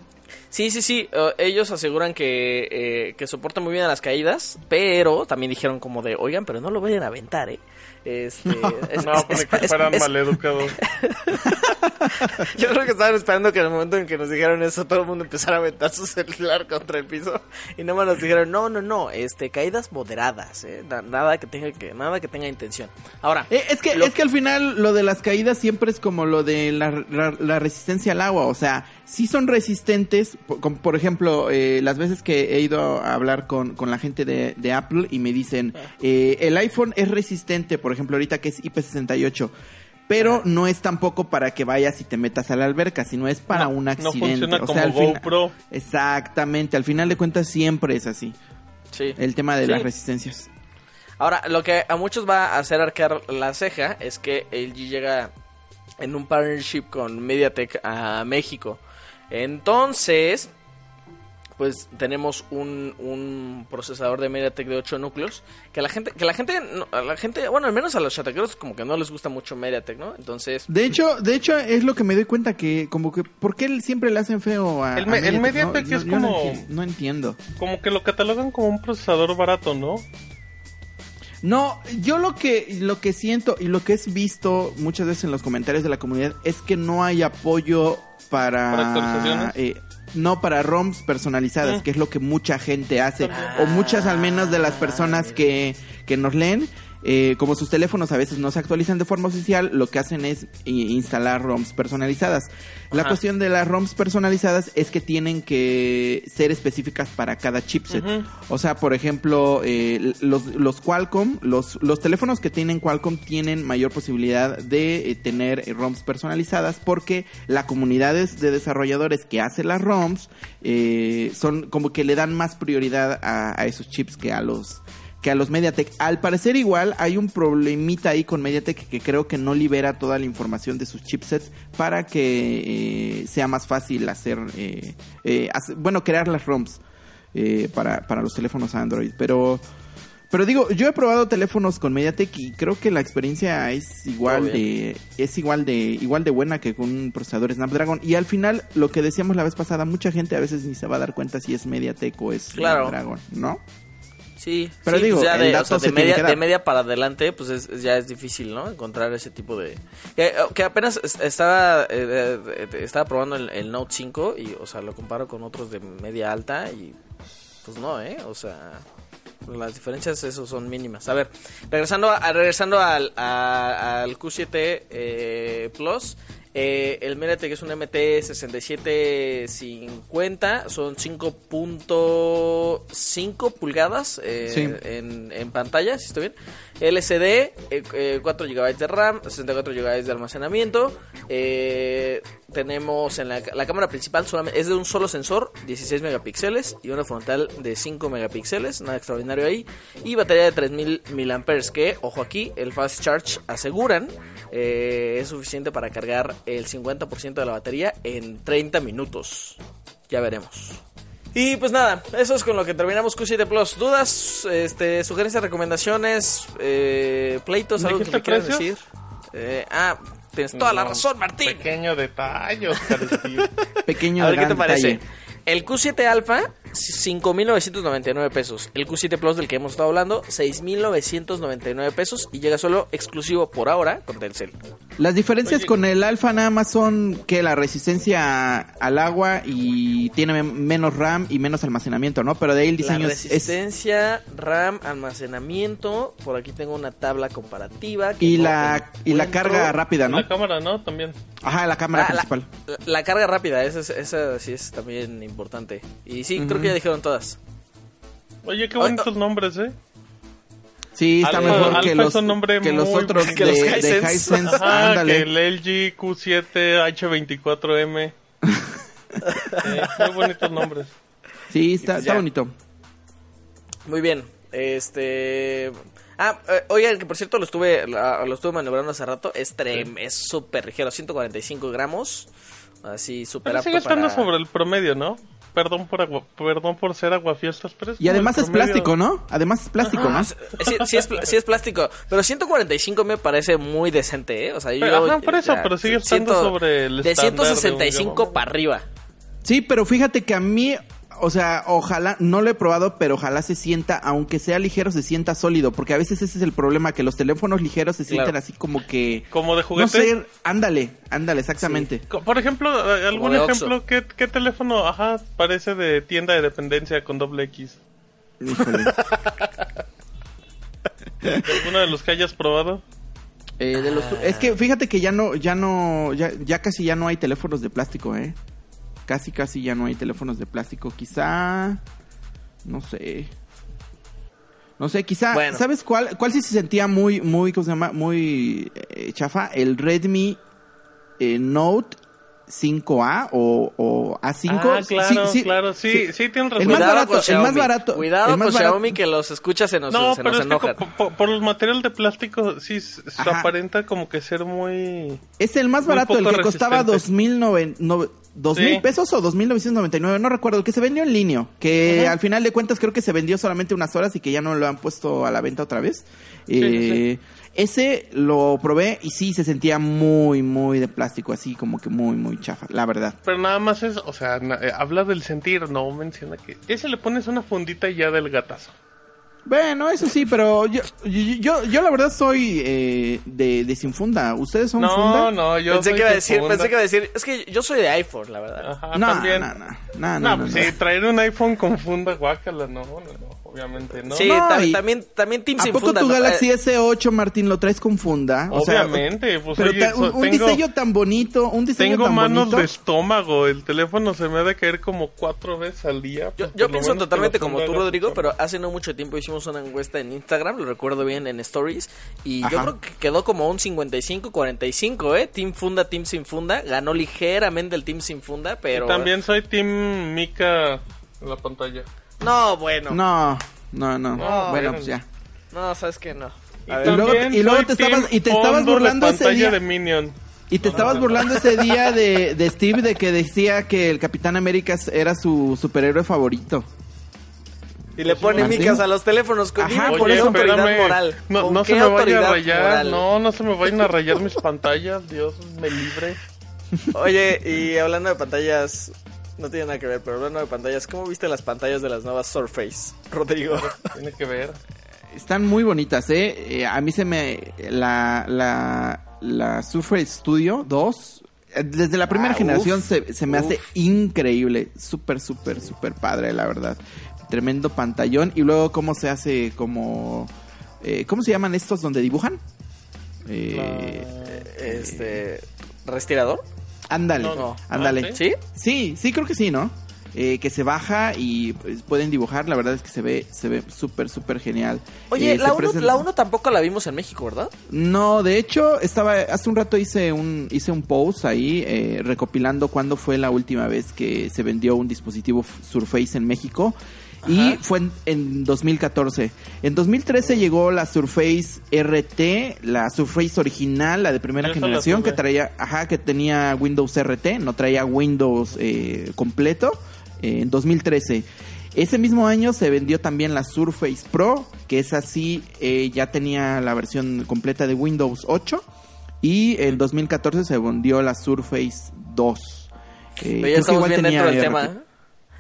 B: Sí, sí, sí. eh, ellos aseguran que, eh, que soportan muy bien a las caídas, pero también dijeron como de, oigan, pero no lo vayan a aventar, ¿eh? Este, es-
C: No,
B: es- es-
C: que
B: es-
C: fueran maleducados.
B: Yo creo que estaban esperando que en el momento en que nos dijeron eso, todo el mundo empezara a aventar su celular contra el piso. Y nada más nos dijeron, no, no, no, este, caídas moderadas, ¿eh? Na- nada que tenga que, nada que tenga intención. Ahora,
D: Eh, es que
B: Lo-
D: es que al final lo de las caídas siempre es como lo de la, la- la resistencia al agua, o sea, sí son resistentes, como por ejemplo, eh, las veces que he ido a hablar con, con la gente de, de Apple y me dicen, eh, el iPhone es resistente, por ejemplo, ahorita que es IP68. Pero no es tampoco para que vayas y te metas a la alberca, sino es para
C: No,
D: un
C: no
D: accidente.
C: funciona
D: o sea, al
C: como
D: fina-
C: GoPro.
D: Exactamente, al final de cuentas siempre es así.
B: sí.
D: El tema de
B: Sí.
D: las resistencias.
B: Ahora, lo que a muchos va a hacer arquear la ceja es que LG llega en un partnership con MediaTek a México. Entonces, pues tenemos un, un procesador de MediaTek de 8 núcleos que la gente que la gente no- a la gente, bueno, al menos a los chataqueros como que no les gusta mucho MediaTek, ¿no? Entonces,
D: De hecho, de hecho es lo que me doy cuenta que como que ¿por qué él siempre le hacen feo a
C: El
D: Mediatek?
C: Es como-
D: no entiendo.
C: Como que lo catalogan como un procesador barato, ¿no?
D: No, yo lo que lo que siento y lo que es visto muchas veces en los comentarios de la comunidad es que no hay apoyo
C: ¿Para
D: para
C: actualizaciones?
D: eh, no para ROMs personalizadas,
C: Mm.
D: que es lo que mucha gente hace o muchas al menos de las personas que que nos leen eh, como sus teléfonos a veces no se actualizan de forma oficial, lo que hacen es instalar ROMs personalizadas. La
B: Ajá.
D: cuestión de las ROMs personalizadas es que tienen que ser específicas para cada chipset. O sea, por ejemplo, eh, los, los Qualcomm, los, los teléfonos que tienen Qualcomm tienen mayor posibilidad de eh, tener ROMs personalizadas porque la comunidad de, de desarrolladores que hace las ROMs eh, son como que le dan más prioridad a, a esos chips que a los que a los MediaTek. Al parecer igual hay un problemita ahí con MediaTek que creo que no libera toda la información de sus chipsets para que eh, sea más fácil hacer, eh, eh, hacer- bueno, crear las ROMs eh, para, para los teléfonos Android. Pero, pero digo, yo he probado teléfonos con MediaTek y creo que la experiencia es igual de, es igual de, igual de buena que con un procesador Snapdragon. Y al final, lo que decíamos la vez pasada, mucha gente a veces ni se va a dar cuenta si es MediaTek o es
B: Claro.
D: Snapdragon, ¿no?
B: Sí,
D: Pero
B: sí,
D: digo,
B: pues
D: el
B: de, o
D: dato
B: sea,
D: se
B: de, media, de media para adelante, pues es, es- ya es difícil, ¿no? Encontrar ese tipo de... Que, que apenas es- estaba eh, eh, estaba probando el, el Note 5 y, o sea, lo comparo con otros de media alta y pues no, ¿eh? O sea, las diferencias esos son mínimas. A ver, regresando a, regresando al, a- al Q7 eh, Plus, Eh, el MediaTek es un MT6750, son 5.5 pulgadas eh,
D: Sí.
B: en, en pantalla, si estoy bien. LCD, eh, eh, 4 GB de RAM, 64 GB de almacenamiento. Tenemos en la, la cámara principal solamente, es de un solo sensor, 16 megapíxeles y una frontal de 5 megapíxeles, nada extraordinario ahí. Y batería de 3000 mAh que, ojo aquí, el Fast Charge aseguran eh, es suficiente para cargar el 50% de la batería en 30 minutos. Ya veremos. Y pues nada, eso es con lo que terminamos Q7 Plus. ¿Dudas? Este, sugerencias, recomendaciones, eh, pleitos, algo que
C: ¿Dijiste
B: me quieras decir. Eh, ah, tienes toda la
C: No,
B: razón, Martín.
C: Pequeño detalle, Oscar.
D: Pequeño
B: A ver qué te parece.
D: detalle.
B: El Q7 Alpha, 5.999 pesos. El Q7 Plus del que hemos estado hablando, 6.999 pesos. Y llega solo exclusivo por ahora con Telcel.
D: Las diferencias
C: Oye.
D: con el alfa nada más son que la resistencia al agua y tiene men- menos RAM y menos almacenamiento, ¿no? Pero de ahí el diseño
B: la
D: es- es,
B: resistencia, RAM, almacenamiento. Por aquí tengo una tabla comparativa. que
D: y la y la carga rápida, ¿no?
C: La cámara, ¿no? También.
D: Ajá, la cámara
B: Ah,
D: principal.
B: la- la carga rápida, esa, es- esa sí es también importante. Y sí, creo que ya dijeron todas.
C: Oye, qué bonitos nombres, ¿eh?
D: Sí, está
C: Alfa-
D: mejor
C: Alfa
D: que
C: es
D: los,
C: un nombre
D: que los
C: muy
D: otros de,
B: Que los
D: de
B: Hisense.
C: Ajá,
D: Ándale.
C: que el LG Q7 H24M. Eh, muy bonitos nombres.
D: Sí, está,
B: pues
D: bonito.
B: Muy bien. Este. Ah, eh, oigan, que por cierto lo estuve, lo estuve maniobrando hace rato. Es trem, es súper ligero, 145 gramos. Así, súper
C: Pero
B: apto
C: sigue estando
B: para...
C: sobre el promedio, ¿no? Perdón por agua, perdón por ser aguafiestas, pero es
D: Y además es
C: promedio.
D: plástico, ¿no? Además es plástico, ¿no?
B: Ah, sí, sí, sí es, sí es plástico, pero 145 me parece muy decente, ¿eh? O sea, yo...
C: Pero, ajá, por eso,
B: ya,
C: pero sigue estando
B: siento-
C: sobre el
B: De
C: estándar de un
B: 165
C: gama
B: para arriba.
D: Sí, pero fíjate que a mí, o sea, ojalá, no lo he probado, pero ojalá se sienta, aunque sea ligero, se sienta sólido, porque a veces ese es el problema, que los teléfonos ligeros se sienten
B: Claro.
D: así como que...
C: Como de
D: No
C: juguete.
D: sé, ándale, ándale, exactamente.
C: Por ejemplo, eh, algún
B: de
C: ejemplo, ¿qué, qué teléfono, ajá, parece de tienda de dependencia con doble X?
D: Híjole.
C: ¿Alguno de los que hayas probado?
D: Eh, de los- es que fíjate que ya no, ya no, ya, ya casi ya no hay teléfonos de plástico, ¿eh? Casi, casi ya no hay teléfonos de plástico. Quizá, no sé. No sé, quizá,
B: Bueno.
D: ¿sabes cuál? ¿Cuál sí se sentía muy, muy, ¿cómo se llama? Muy eh, chafa. El Redmi eh, Note 5A o, o A5.
C: Ah, claro, claro, sí, sí, tienes razón.
D: El más
B: Cuidado
D: barato, el más
B: Xiaomi.
D: barato.
B: Cuidado
D: el más
B: con
D: barato-
B: Xiaomi que los escucha se nos,
C: No,
B: se
C: pero
B: nos
C: es
B: enojan.
C: por, el material de plástico sí se aparenta como que ser muy...
D: Es el más barato, el que costaba
C: resistente.
D: dos mil noven- no- dos mil pesos o dos mil novecientos no recuerdo, que se vendió en línea, que al final de cuentas creo que se vendió solamente unas horas y que ya no lo han puesto a la venta otra vez.
C: sí,
D: Eh, Ese lo probé y sí se sentía muy, muy de plástico, así como que muy, muy chafa, la verdad.
C: Pero nada más es, o sea, eh, habla del sentir, no menciona que... Ese le pones una fundita ya del gatazo.
D: Bueno, eso sí, pero yo, yo, yo, yo la verdad soy eh, de, de sin funda. ¿Ustedes son
C: No,
D: funda?
C: no, yo
B: Pensé
C: soy
B: que iba a
C: de
B: decir,
C: funda.
B: pensé que iba a decir, es que yo soy de iPhone, la verdad.
C: Ajá,
D: No,
C: también.
D: no, no, no, no,
C: No,
D: no,
C: pues
D: no.
C: sí, traer un iPhone con funda, guácala, no, no, no, obviamente no.
B: Sí,
D: No,
B: tam- también, también Team
D: ¿A
B: sin
D: poco
B: funda,
D: tu
B: ¿no?
D: Galaxy
B: Eh,
D: S8, Martín, lo traes con funda? O sea,
C: Obviamente, pues
D: pero
C: oye,
D: un,
C: tengo,
D: diseño tan bonito, un diseño
C: tengo
D: tan
C: manos
D: bonito.
C: de estómago, el teléfono se me ha de caer como cuatro veces al día.
B: Yo,
C: pues,
B: yo pienso totalmente como tú, Rodrigo, pero hace no mucho tiempo hicimos una encuesta en Instagram, lo recuerdo bien en Stories, y yo creo que quedó como un 55-45, ¿eh? Team Funda, Team Sin Funda, ganó ligeramente el Team Sin Funda,
C: Y
B: pero...
C: También soy Team Mika en la pantalla.
B: No, bueno. No,
D: No, no, no.
C: No,
D: bueno, pues ya.
B: sabes que no.
C: Y,
B: A ver,
D: Y luego- y te estabas- y te estabas burlando ese día.
C: de Minion.
D: Y te estabas burlando ese día de, de Steve de que decía que el Capitán América era su superhéroe favorito.
B: y le pone
D: ¿Ah,
B: micas a los teléfonos con
D: Ajá, por eso.
B: autoridad moral.
C: No,
B: ¿Con
C: no se me vaya a rayar.
B: moral?
C: No, no se me vayan a rayar mis pantallas. Dios me libre.
B: Oye, y hablando de pantallas, no tiene nada que ver, pero hablando de pantallas, ¿cómo viste las pantallas de las nuevas Surface, Rodrigo?
C: Tiene que ver.
D: Están muy bonitas, ¿eh? Eh, a mí se me... La, la, la Surface Studio 2, eh, desde la primera
B: Ah,
D: generación
B: uf,
D: se, se me hace increíble. Súper, súper, súper padre, la verdad. Tremendo pantallón. Y luego cómo se hace como... eh, ¿Cómo se llaman estos donde dibujan? Eh,
B: Este, ¿Respirador?
D: Ándale,
C: No, no.
D: ándale.
C: Ah,
B: ¿Sí?
D: Sí, sí, creo que sí, ¿no? Eh, que se baja y pues, pueden dibujar, la verdad es que se ve se ve súper, súper genial.
B: Oye,
D: Eh,
B: la
D: se
B: 1
D: presenta-
B: la uno tampoco la vimos en México, ¿verdad?
D: No, de hecho, estaba hace un rato hice un hice un post ahí eh, recopilando cuándo fue la última vez que se vendió un dispositivo Surface en México y fue en, en 2014. En 2013 llegó la Surface RT, la Surface original, la de primera
C: Yo
D: generación que traía, ajá, que tenía Windows RT, no traía Windows eh, completo eh, en 2013. Ese mismo año se vendió también la Surface Pro, que es así, eh, ya tenía la versión completa de Windows 8. Y en 2014 se vendió la Surface 2. Eh,
B: ya estamos bien
D: tenía
B: dentro del tema.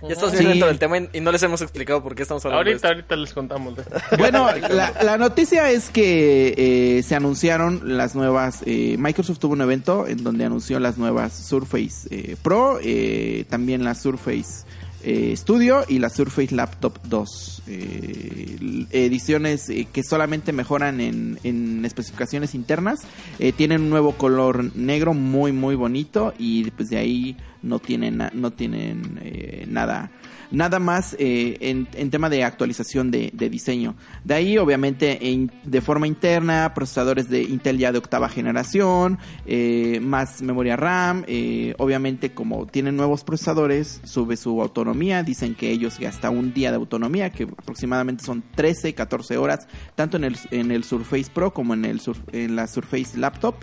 B: Ya estamos
D: Sí.
B: bien dentro del tema y, y no les hemos explicado por qué estamos hablando de
C: Ahorita,
B: esto.
C: ahorita les contamos. de-
D: Bueno, la, la noticia es que eh, se anunciaron las nuevas. eh, Microsoft tuvo un evento en donde anunció las nuevas Surface eh, Pro, eh, también la Surface eh, Studio y la Surface Laptop 2. eh, ediciones eh, que solamente mejoran en, en especificaciones internas. Eh, tienen un nuevo color negro muy, muy bonito y pues de ahí no tienen, no tienen eh, nada nada más eh, en, en tema de actualización de, de diseño. De ahí, obviamente, en- de forma interna, procesadores de Intel ya de octava generación, eh, más memoria RAM. eh, obviamente, como tienen nuevos procesadores, sube su autonomía. Dicen que ellos hasta un día de autonomía, que aproximadamente son 13, 14 horas, tanto en el, en el Surface Pro como en, el en la Surface Laptop.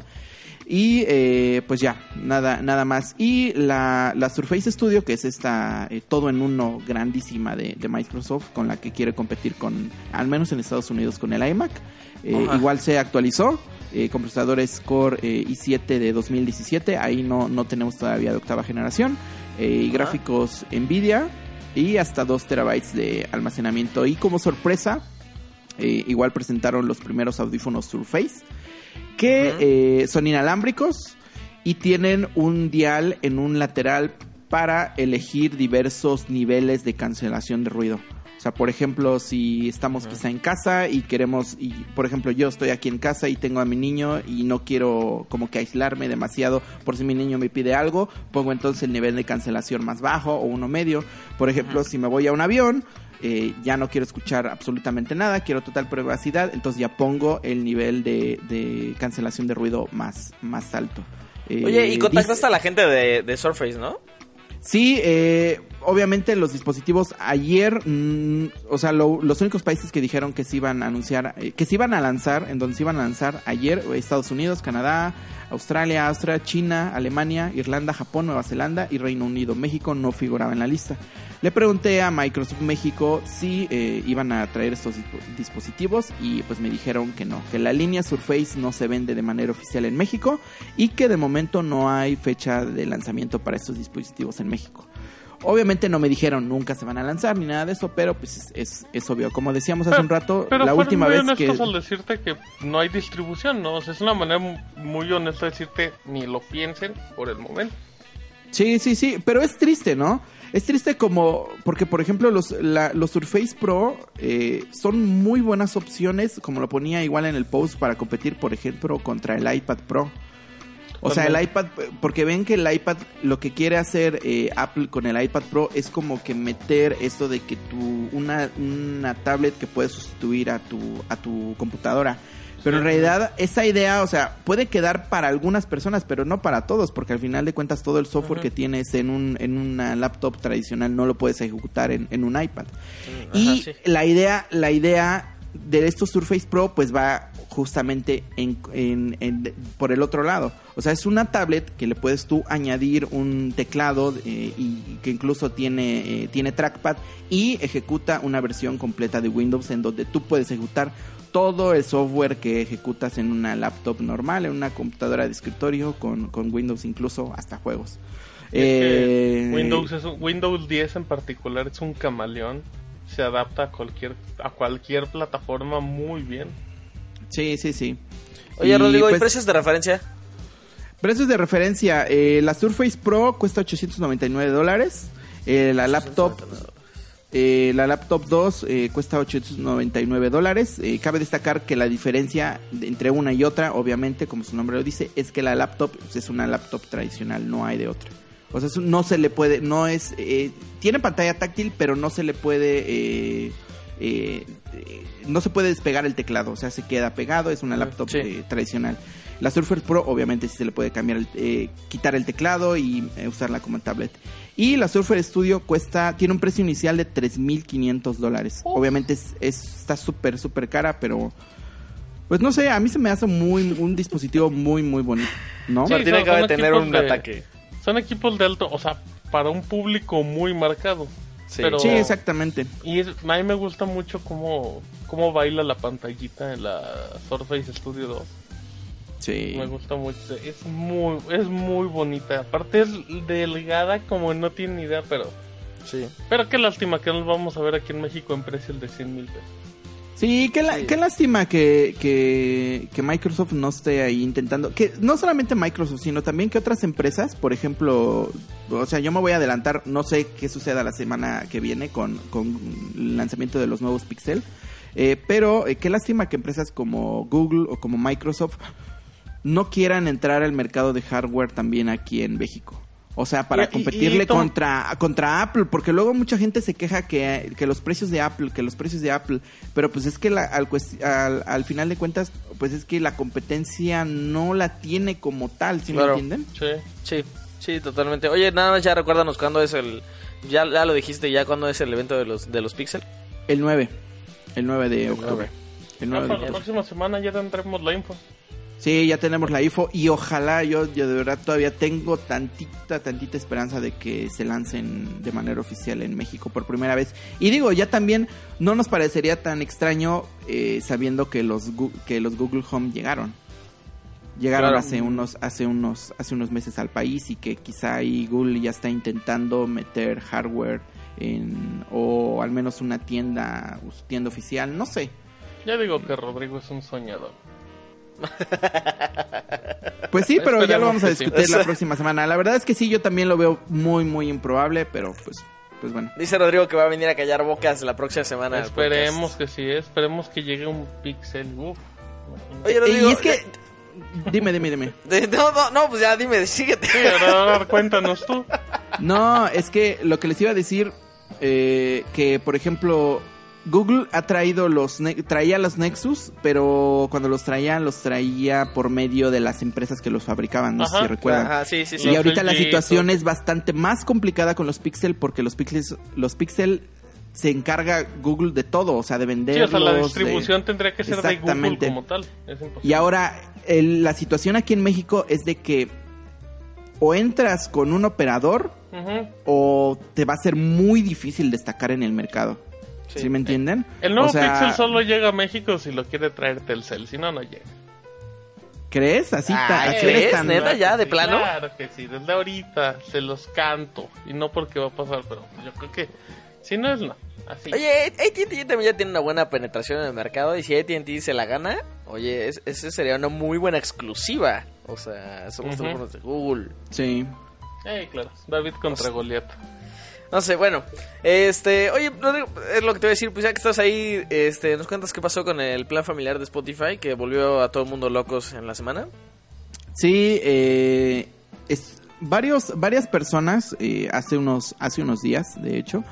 D: Y eh, pues ya, nada, nada más. Y la, la Surface Studio, que es esta eh, todo en uno grandísima de, de Microsoft, con la que quiere competir con, al menos en Estados Unidos, con el iMac. eh, igual se actualizó con procesadores Core eh, i7 de 2017. Ahí no, no tenemos todavía de octava generación. y gráficos Nvidia y hasta 2 terabytes de almacenamiento. Y como sorpresa, igual presentaron los primeros audífonos Surface que eh, son inalámbricos y tienen un dial en un lateral para elegir diversos niveles de cancelación de ruido. O sea, por ejemplo, si estamos quizá en casa y queremos, y por ejemplo yo estoy aquí en casa y tengo a mi niño y no quiero como que aislarme demasiado por si mi niño me pide algo, pongo entonces el nivel de cancelación más bajo o uno medio. Por ejemplo, si me voy a un avión, eh, ya no quiero escuchar absolutamente nada, quiero total privacidad, entonces ya pongo el nivel de, de cancelación de ruido más, más alto. Eh,
B: Oye, y contactaste
D: dice-
B: a la gente de, de Surface, ¿no?
D: Sí, eh, obviamente los dispositivos ayer, mm, o sea, lo- los únicos países que dijeron que se iban a anunciar, eh, que se iban a lanzar, en donde se iban a lanzar ayer, eh, Estados Unidos, Canadá, Australia, Austria, China, Alemania, Irlanda, Japón, Nueva Zelanda y Reino Unido. México no figuraba en la lista. Le pregunté a Microsoft México si eh, iban a traer estos dispo- dispositivos y pues me dijeron que no, que la línea Surface no se vende de manera oficial en México y que de momento no hay fecha de lanzamiento para estos dispositivos en México. Obviamente no me dijeron nunca se van a lanzar ni nada de eso, pero pues es, es, es obvio. Como decíamos hace un rato,
C: Pero
D: la
C: fueron
D: última
C: muy
D: vez que...
C: al decirte que no hay distribución, ¿no? O sea, es una manera mu- muy honesta de decirte ni lo piensen por el momento.
D: Sí, sí, sí, pero es triste, ¿no? Es triste como, porque por ejemplo los, la- los Surface Pro eh, son muy buenas opciones, como lo ponía igual en el post, para competir, por ejemplo, contra el iPad Pro. O sea, el iPad, porque ven que el iPad, lo que quiere hacer eh, Apple con el iPad Pro es como que meter esto de que tu, una, una tablet que puede sustituir a tu, a tu computadora. Pero en realidad esa idea, o sea, puede quedar para algunas personas, pero no para todos, porque al final de cuentas todo el software que tienes en, un, en una laptop tradicional no lo puedes ejecutar en, en un iPad. y
B: sí.
D: la idea, la idea de estos Surface Pro, pues va justamente en, en- en- por el otro lado. O sea, es una tablet que le puedes tú añadir un teclado eh, y que incluso tiene, eh, tiene trackpad y ejecuta una versión completa de Windows en donde tú puedes ejecutar todo el software que ejecutas en una laptop normal, en una computadora de escritorio con, con Windows incluso hasta juegos. Eh,
C: Windows, es un- Windows 10 en particular es un camaleón. Se adapta a cualquier, a cualquier plataforma muy bien.
D: Sí, sí, sí.
B: Oye,
D: Y,
B: Rodrigo, ¿y
D: pues,
B: precios de referencia?
D: Precios de referencia, eh, la Surface Pro cuesta 899 dólares, eh, la laptop Eh, la laptop 2 eh, cuesta 899 dólares. Eh, cabe destacar que la diferencia entre una y otra, obviamente, como su nombre lo dice, es que la laptop pues, es una laptop tradicional, no hay de otra. O sea, no se le puede, no es, eh, tiene pantalla táctil, pero no se le puede, eh, eh, no se puede despegar el teclado, o sea, se queda pegado, es una laptop
E: Sí.
D: eh, tradicional. La Surface Pro, obviamente, sí se le puede cambiar, el- eh, quitar el teclado y eh, usarla como tablet. Y la Surface Studio cuesta, tiene un precio inicial de 3.500 dólares. Obviamente es, es- está súper, súper cara, pero pues no sé, a mí se me hace muy, un dispositivo muy, muy bonito, ¿no?
C: Sí,
E: Martín
C: son-
E: acaba de
C: son
E: tener un
C: de-
E: ataque.
C: Son equipos de alto, o sea, para un público muy marcado.
E: Sí.
C: Pero-
D: Sí, exactamente.
C: Y es- a mí me gusta mucho cómo, cómo baila la pantallita en la Surface Studio 2.
D: Sí.
C: Me gusta mucho. Es muy, es muy bonita. Aparte es delgada como no tiene ni idea, pero...
E: Sí.
C: Pero qué lástima que no lo vamos a ver aquí en México en precio de 100 mil pesos.
D: Sí, qué, la-
E: Sí.
D: qué lástima que, que, que Microsoft no esté ahí intentando. Que no solamente Microsoft, sino también que otras empresas, por ejemplo, o sea, yo me voy a adelantar, no sé qué suceda la semana que viene con, con el lanzamiento de los nuevos Pixel. eh, pero eh, qué lástima que empresas como Google o como Microsoft no quieran entrar al mercado de hardware también aquí en México. O sea, para
C: Y-
D: competirle
C: y
D: contra, contra Apple, porque luego mucha gente se queja que, que los precios de Apple, que los precios de Apple, pero pues es que la- al, al, al final de cuentas, pues es que la competencia no la tiene como tal, ¿sí
E: Claro.
D: me entienden?
C: Sí.
E: Sí, sí, totalmente. Oye, nada más ya recuérdanos cuándo es el... Ya, ya lo dijiste, ya cuándo es el evento de los, de los Pixel.
D: El 9, el 9 de octubre.
E: 9.
D: El
C: Ah,
D: 9 de
C: para la
D: octubre.
C: próxima semana ya tendremos la info.
D: Sí, ya tenemos la info y ojalá yo, yo de verdad todavía tengo tantita, tantita esperanza de que se lancen de manera oficial en México por primera vez. Y digo, ya también no nos parecería tan extraño eh, sabiendo que los, que los Google Home llegaron. Llegaron
E: Claro.
D: hace unos, hace unos, hace unos meses al país y que quizá ahí Google ya está intentando meter hardware en, o al menos una tienda, tienda oficial, no sé.
C: Ya digo que Rodrigo es un soñador.
D: Pues sí, pero ya lo vamos a
C: sí.
D: discutir la próxima semana. La verdad es que sí, yo también lo veo muy, muy improbable, pero pues, pues bueno.
E: Dice Rodrigo que va a venir a callar bocas la próxima semana.
C: Esperemos que sí, esperemos que llegue un pixel. Uf.
E: Oye, Rodrigo...
D: y es que... Dime, dime, dime.
E: no, no, no, pues ya dime, síguete.
C: Sí, ahora cuéntanos tú.
D: No, es que lo que les iba a decir, eh, que por ejemplo, Google ha traído los, traía los Nexus, pero cuando los traía, los traía por medio de las empresas que los fabricaban, no sé
C: Ajá,
D: si recuerdan.
E: Ajá, sí, sí, sí.
D: Y ahorita la situación es bastante más complicada con los Pixel porque los Pixels, los Pixel se encarga Google de todo, o sea, de
C: Sí,
D: venderlos.
C: o sea, la
D: de-
C: distribución tendría que ser de Google como tal. Es.
D: Y ahora el- la situación aquí en México es de que o entras con un operador o te va a ser muy difícil destacar en el mercado. ¿Sí,
E: Sí.
D: me entienden?
C: El nuevo
D: O sea,
C: Pixel solo llega a México si lo quiere traer Telcel, si no, no llega.
D: ¿Crees? Así
E: Ah,
D: así
E: ¿crees?
D: tan-
E: ¿Neta? ya, de
C: Sí,
E: plano?
C: Claro que sí, desde ahorita se los canto. Y no porque va a pasar, pero yo creo que si no es no. Así.
E: Oye, AT&T también ya tiene una buena penetración en el mercado y si AT&T se la gana, oye, es- esa sería una muy buena exclusiva. O sea, somos
C: Ujú.
E: teléfonos de Google.
D: Sí.
C: Eh, claro, David contra Goliat.
E: No sé, bueno, este, oye, Rodrigo, es lo que te voy a decir, pues ya que estás ahí, este, ¿nos cuentas qué pasó con el plan familiar de Spotify que volvió a todo el mundo locos en la semana?
D: Sí, eh, es, varios, varias personas eh, hace, unos, hace unos días, de hecho,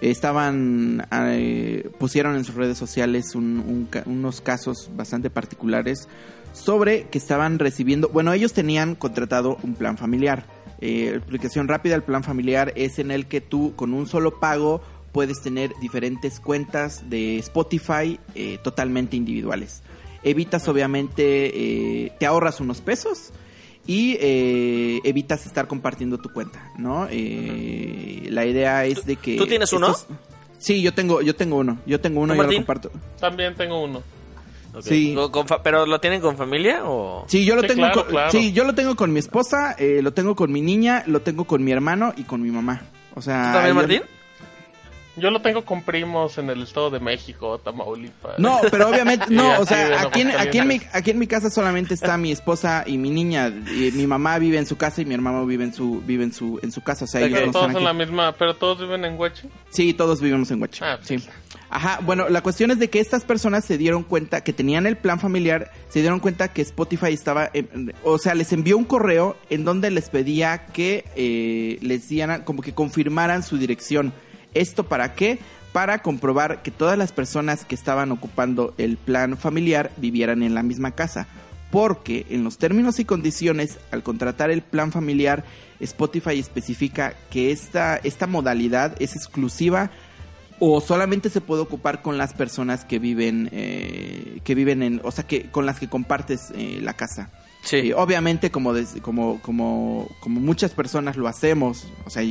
D: estaban eh, pusieron en sus redes sociales un- unos casos bastante particulares sobre que estaban recibiendo, bueno, ellos tenían contratado un plan familiar. Eh, explicación rápida, el plan familiar es en el que tú con un solo pago puedes tener diferentes cuentas de Spotify eh, totalmente individuales. Evitas obviamente, eh, te ahorras unos pesos y eh, evitas estar compartiendo tu cuenta, ¿no? Eh, La idea es de que...
E: tú tienes uno?
D: estos- Sí, yo tengo, yo tengo uno, yo tengo uno,
E: ¿Tú,
D: yo lo comparto.
C: También tengo uno.
D: Sí.
E: Con- con fa- ¿Pero lo tienen con familia o...?
D: Sí, yo lo
C: Sí,
D: tengo
C: claro,
D: con,
C: claro.
D: sí, yo lo tengo con mi esposa, eh, lo tengo con mi niña, lo tengo con mi hermano y con mi mamá. O sea,
E: ¿Tú también,
D: yo-
E: Martín?
C: Yo lo tengo con primos en el Estado de México, Tamaulipas.
D: No, pero obviamente, no, o
C: aquí
D: sea,
C: en
D: aquí en, aquí, en mi,
C: Aguascalientes.
D: aquí en mi casa solamente está mi esposa y mi niña. Y mi mamá vive en su casa y mi hermano vive en su vive en su en su casa, o sea, ellos
C: Pero
D: no
C: todos
D: están
C: en la misma, pero todos viven en Huachi.
D: Sí, todos vivimos en Huacho.
C: Ah,
D: sí. Ajá, bueno, la cuestión es de que estas personas se dieron cuenta que tenían el plan familiar, se dieron cuenta que Spotify estaba, o sea, les envió un correo en donde les pedía que eh, les dieran, como que confirmaran su dirección. ¿Esto para qué? Para comprobar que todas las personas que estaban ocupando el plan familiar vivieran en la misma casa. Porque en los términos y condiciones, al contratar el plan familiar, Spotify especifica que esta, esta modalidad es exclusiva o solamente se puede ocupar con las personas que viven eh, que viven en o sea que con las que compartes eh, la casa
E: Sí.
D: Eh, obviamente como des- como como como muchas personas lo hacemos o sea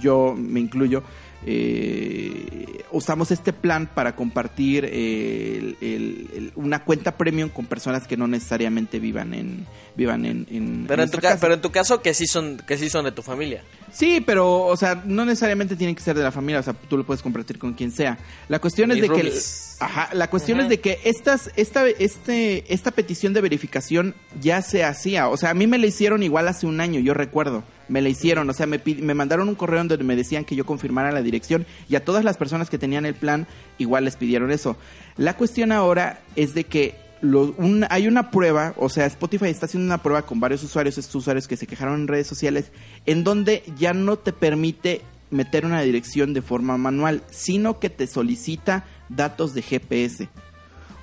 D: yo me incluyo eh, usamos este plan para compartir eh, el- el- el- una cuenta premium con personas que no necesariamente vivan en vivan en, en-
E: Pero en, tu ca-
D: casa.
E: pero en tu caso que sí son que sí son de tu familia.
D: Sí, pero, o sea, no necesariamente tiene que ser de la familia, o sea, tú lo puedes compartir con quien sea. La cuestión es de que... Ajá, la cuestión
E: Ajá.
D: es de que estas, esta, este, esta petición de verificación ya se hacía. O sea, a mí me la hicieron igual hace un año, yo recuerdo. Me la hicieron, o sea, me, me mandaron un correo donde me decían que yo confirmara la dirección y a todas las personas que tenían el plan igual les pidieron eso. La cuestión ahora es de que lo- un- hay una prueba, o sea, Spotify está haciendo una prueba con varios usuarios, estos usuarios que se quejaron en redes sociales, en donde ya no te permite meter una dirección de forma manual, sino que te solicita datos de GPS.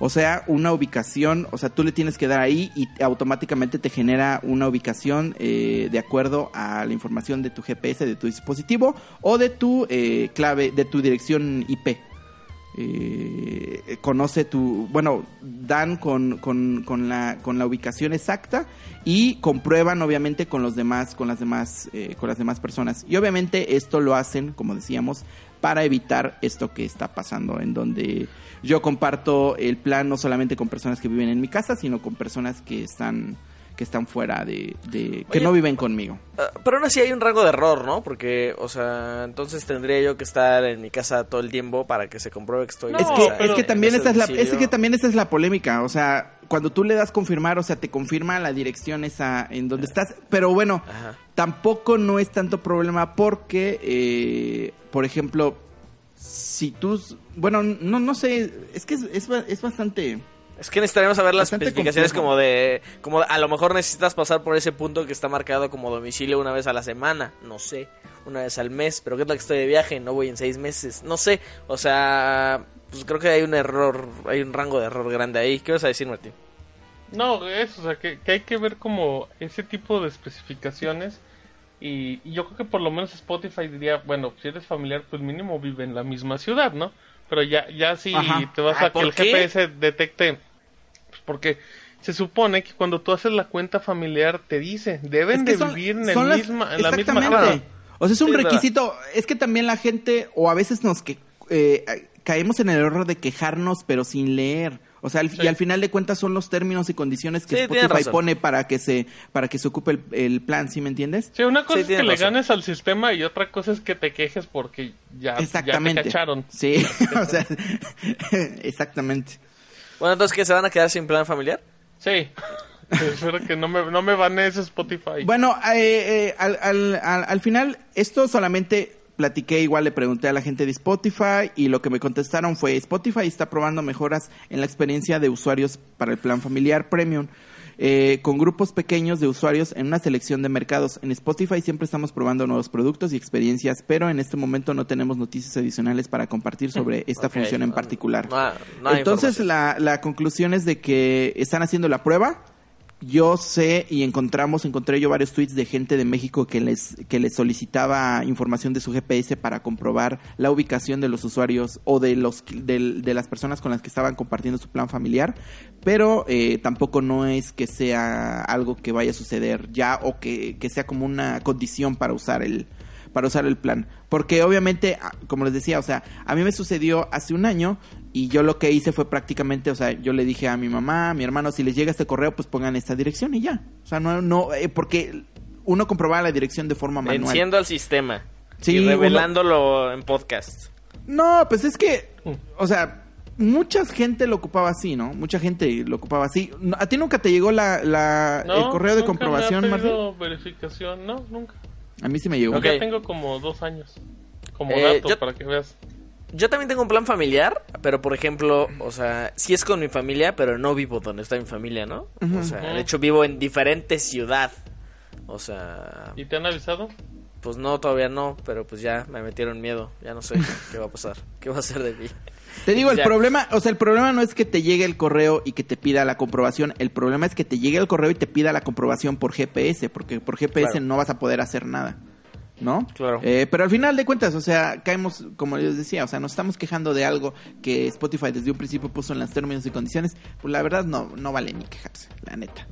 D: O sea, una ubicación, o sea, tú le tienes que dar ahí y automáticamente te genera una ubicación eh, de acuerdo a la información de tu GPS, de tu dispositivo o de tu eh, clave, de tu dirección IP. Eh, conoce tu, bueno, dan con, con, con la, con la ubicación exacta y comprueban obviamente con los demás, con las demás, eh, con las demás personas. Y obviamente esto lo hacen, como decíamos, para evitar esto que está pasando, en donde yo comparto el plan no solamente con personas que viven en mi casa, sino con personas que están, que están fuera de, de que
E: Oye,
D: no viven conmigo.
E: Ah, Pero aún así hay un rango de error, ¿no? Porque, o sea, entonces tendría yo que estar en mi casa todo el tiempo para que se compruebe que estoy
C: No,
D: es
E: o
D: que,
E: sea,
D: es que también
E: ese
D: esa es la, es que también esa es la polémica, o sea, cuando tú le das confirmar, o sea, te confirma la dirección esa en donde estás, pero bueno,
E: Ajá.
D: tampoco no es tanto problema porque, eh, por ejemplo, si tú, bueno, no, no sé, es que es, es, es bastante,
E: Es que necesitaríamos saber las
D: Bastante
E: especificaciones
D: complejo.
E: como de... Como a lo mejor necesitas pasar por ese punto que está marcado como domicilio una vez a la semana. No sé. Una vez al mes. Pero ¿qué tal que estoy de viaje? No voy en seis meses. No sé. O sea... Pues creo que hay un error... Hay un rango de error grande ahí. ¿Qué vas a decir, Martín?
C: No, eso, o sea, que, que hay que ver como ese tipo de especificaciones. Y, y yo creo que por lo menos Spotify diría, bueno, si eres familiar, pues mínimo vive en la misma ciudad, ¿no? Pero ya, ya si
D: Ajá.
C: te vas a que
E: ¿por
C: el
E: qué?
C: GPS detecte, porque se supone que cuando tú haces la cuenta familiar te dice, deben
D: Es que
C: de
D: son-
C: vivir en, el
D: las-
C: misma, en la misma
D: exactamente.
C: casa.
D: O sea, es un
E: Sí, es verdad.
D: requisito. Es que también la gente, o a veces nos que eh, caemos en el error de quejarnos, pero sin leer. O sea, al-
C: Sí.
D: y al final de cuentas son los términos y condiciones que
E: Sí,
D: Spotify pone para que se para que se ocupe el, el plan, ¿sí me entiendes?
C: Sí, una cosa
E: Sí,
C: es que le ganes al sistema y otra cosa es que te quejes porque ya, ya te
D: Exactamente.
C: cacharon.
D: Sí, o sea, exactamente.
E: Bueno, entonces, ¿qué? ¿Se van a quedar sin plan familiar?
C: Sí. Espero que no me, no me banees Spotify.
D: Bueno, eh, eh, al, al, al, al final, esto solamente platiqué, igual le pregunté a la gente de Spotify y lo que me contestaron fue Spotify está probando mejoras en la experiencia de usuarios para el plan familiar premium. Eh, con grupos pequeños de usuarios en una selección de mercados. En Spotify siempre estamos probando nuevos productos y experiencias, pero en este momento no tenemos noticias adicionales para compartir sobre esta
E: Ok,
D: función en particular.
E: no no
D: Entonces la, la conclusión es de que están haciendo la prueba. Yo sé y encontramos, encontré yo varios tweets de gente de México que les, que les solicitaba información de su GPS para comprobar la ubicación de los usuarios o de los de, de las personas con las que estaban compartiendo su plan familiar, pero eh, tampoco no es que sea algo que vaya a suceder ya o que, que sea como una condición para usar el para usar el plan. Porque obviamente, ah, como les decía, o sea, a mí me sucedió hace un año y yo lo que hice fue prácticamente, o sea, yo le dije a mi mamá, a mi hermano, si les llega este correo, pues pongan esta dirección y ya. O sea, no, no, eh, porque uno comprobaba la dirección de forma manual.
E: Enciendo al sistema.
D: Sí,
E: y
D: uno-
E: revelándolo en podcast.
D: No, pues es que, o sea, mucha gente lo ocupaba así, ¿no? Mucha gente lo ocupaba así. ¿A ti nunca te llegó la, la-
C: No,
D: el correo de comprobación,
C: me ha
D: Martín?
C: pedido verificación, no, nunca.
D: A mí sí me llegó.
B: Ok.
C: Ya tengo como dos años. Como
B: Eh,
C: dato
B: yo-
C: para que veas.
B: Yo también tengo un plan familiar, pero por ejemplo, o sea, sí es con mi familia, pero no vivo donde está mi familia, ¿no? O sea, de hecho vivo en diferente ciudad. O sea,
C: ¿Y te han avisado?
B: pues no, todavía no, pero pues ya me metieron miedo. Ya no sé qué va a pasar, qué va a hacer de mí.
D: Te digo, el
B: Ya.
D: problema, o sea, el problema no es que te llegue el correo y que te pida la comprobación. El problema es que te llegue el correo y te pida la comprobación por GPS, porque por GPS
B: Claro.
D: no vas a poder hacer nada. ¿No?
B: Claro.
D: Eh, pero al final de cuentas, o sea, caemos, como les decía, o sea, nos estamos quejando de algo que Spotify desde un principio puso en los términos y condiciones. Pues la verdad no, no vale ni quejarse, la neta.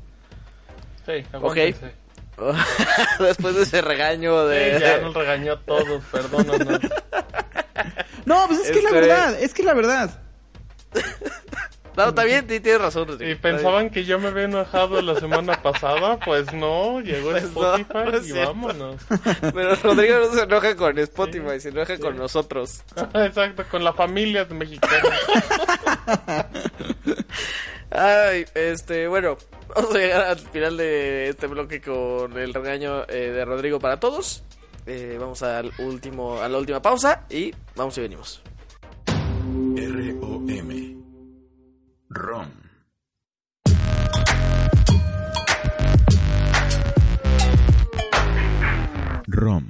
C: Sí, aguántense.
B: Después de ese regaño de...
C: Sí, ya nos regañó a todos, perdónanos.
D: No, pues es que es la
B: Este-
D: verdad, es que es la verdad.
B: No, está bien, tienes razón. Rodrigo,
C: Y pensaban que yo me había enojado la semana pasada, pues no, llegó
B: Pues
C: Spotify
B: no es
C: y
B: cierto.
C: vámonos.
B: Pero Rodrigo no se enoja con Spotify, se enoja con nosotros.
C: Exacto, con la familia de mexicanos.
B: Ay, este, bueno, vamos a llegar al final de este bloque con el regaño eh, de Rodrigo para todos. Eh, vamos al último, a la última pausa y vamos y venimos.
E: R-O-M. ROM. ROM.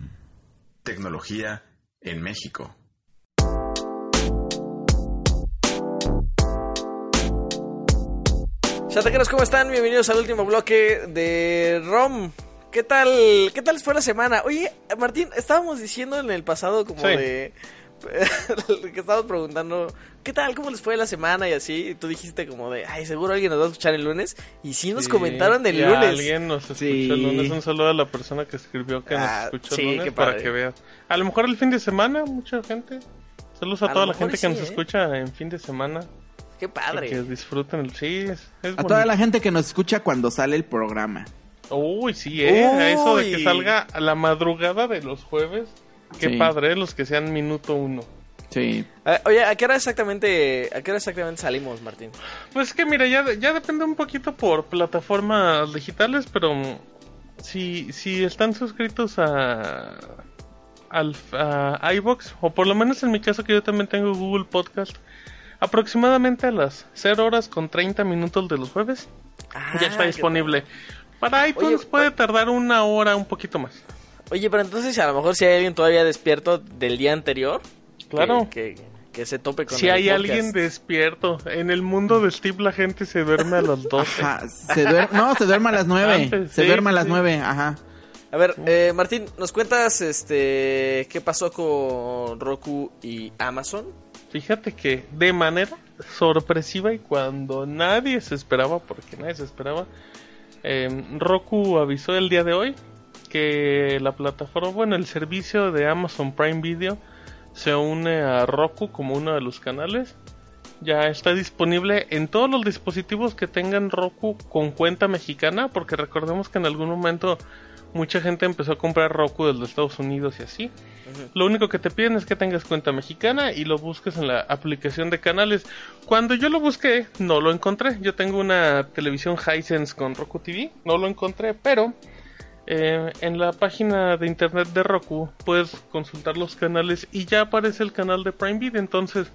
E: Tecnología en México.
B: Chataqueros, ¿cómo están? Bienvenidos al último bloque de ROM. ¿Qué tal, qué tal les fue la semana? Oye, Martín, estábamos diciendo en el pasado como
C: Sí.
B: de... que estábamos preguntando, ¿qué tal? ¿Cómo les fue la semana? Y así, y tú dijiste como de, ay, seguro alguien nos va a escuchar el lunes. Y sí nos
C: Sí,
B: comentaron el lunes.
C: Alguien nos escuchó
D: Sí.
C: el lunes. Un saludo a la persona que escribió que
B: Ah,
C: nos escuchó
B: sí,
C: el lunes para que veas. A lo mejor el fin de semana, mucha gente. Saludos a,
B: A
C: toda la gente
B: sí,
C: que nos
B: ¿eh?
C: escucha en fin de semana.
B: Qué
C: Y
B: padre.
C: que disfruten el. Sí, es, es
D: A toda la gente que nos escucha cuando sale el programa.
C: Uy, sí, eh. a Eso de que salga a la madrugada de los jueves. Qué
D: Sí.
C: padre, eh, los que sean minuto uno.
D: Sí.
B: Eh, oye, ¿a qué hora exactamente, a qué hora exactamente salimos, Martín?
C: Pues que mira, ya, ya depende un poquito por plataformas digitales, pero si, si están suscritos a, al, a iVoox, o por lo menos en mi caso que yo también tengo Google Podcast, aproximadamente a las 0 horas con 30 minutos de los jueves,
B: Ah,
C: ya está disponible. Para iTunes
B: Oye,
C: puede tardar una hora, un poquito más.
B: Oye, pero entonces a lo mejor si hay alguien todavía despierto del día anterior,
C: Claro.
B: que, que, que se tope con
C: Si
B: el
C: hay
B: podcast.
C: alguien despierto, en el mundo de Steve la gente se duerme a las 12.
D: Ajá, se duer- no, se duerme a las nueve.
C: Antes,
D: se
C: sí,
D: duerme a las
C: sí.
D: nueve, ajá.
B: A ver, eh, Martín, ¿nos cuentas este qué pasó con Roku y Amazon?
C: Fíjate que de manera sorpresiva y cuando nadie se esperaba, porque nadie se esperaba, eh, Roku avisó el día de hoy que la plataforma, bueno, el servicio de Amazon Prime Video se une a Roku como uno de los canales. Ya está disponible en todos los dispositivos que tengan Roku con cuenta mexicana, porque recordemos que en algún momento mucha gente empezó a comprar Roku desde Estados Unidos y así. Lo único que te piden es que tengas cuenta mexicana y lo busques en la aplicación de canales. Cuando yo lo busqué, no lo encontré. Yo tengo una televisión Hisense con Roku TV, no lo encontré, pero eh, en la página de internet de Roku puedes consultar los canales y ya aparece el canal de Prime Video. Entonces,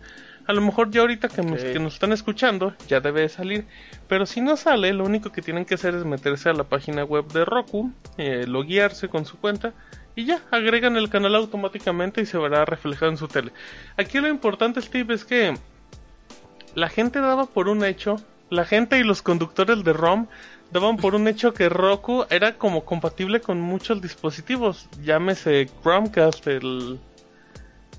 C: a lo mejor ya ahorita que, nos, que nos están escuchando, ya debe de salir. Pero si no sale, lo único que tienen que hacer es meterse a la página web de Roku, eh, loguearse con su cuenta y ya, agregan el canal automáticamente y se verá reflejado en su tele. Aquí lo importante, Steve, es que la gente daba por un hecho, la gente y los conductores de ROM daban por un hecho que Roku era como compatible con muchos dispositivos. Llámese Chromecast, el,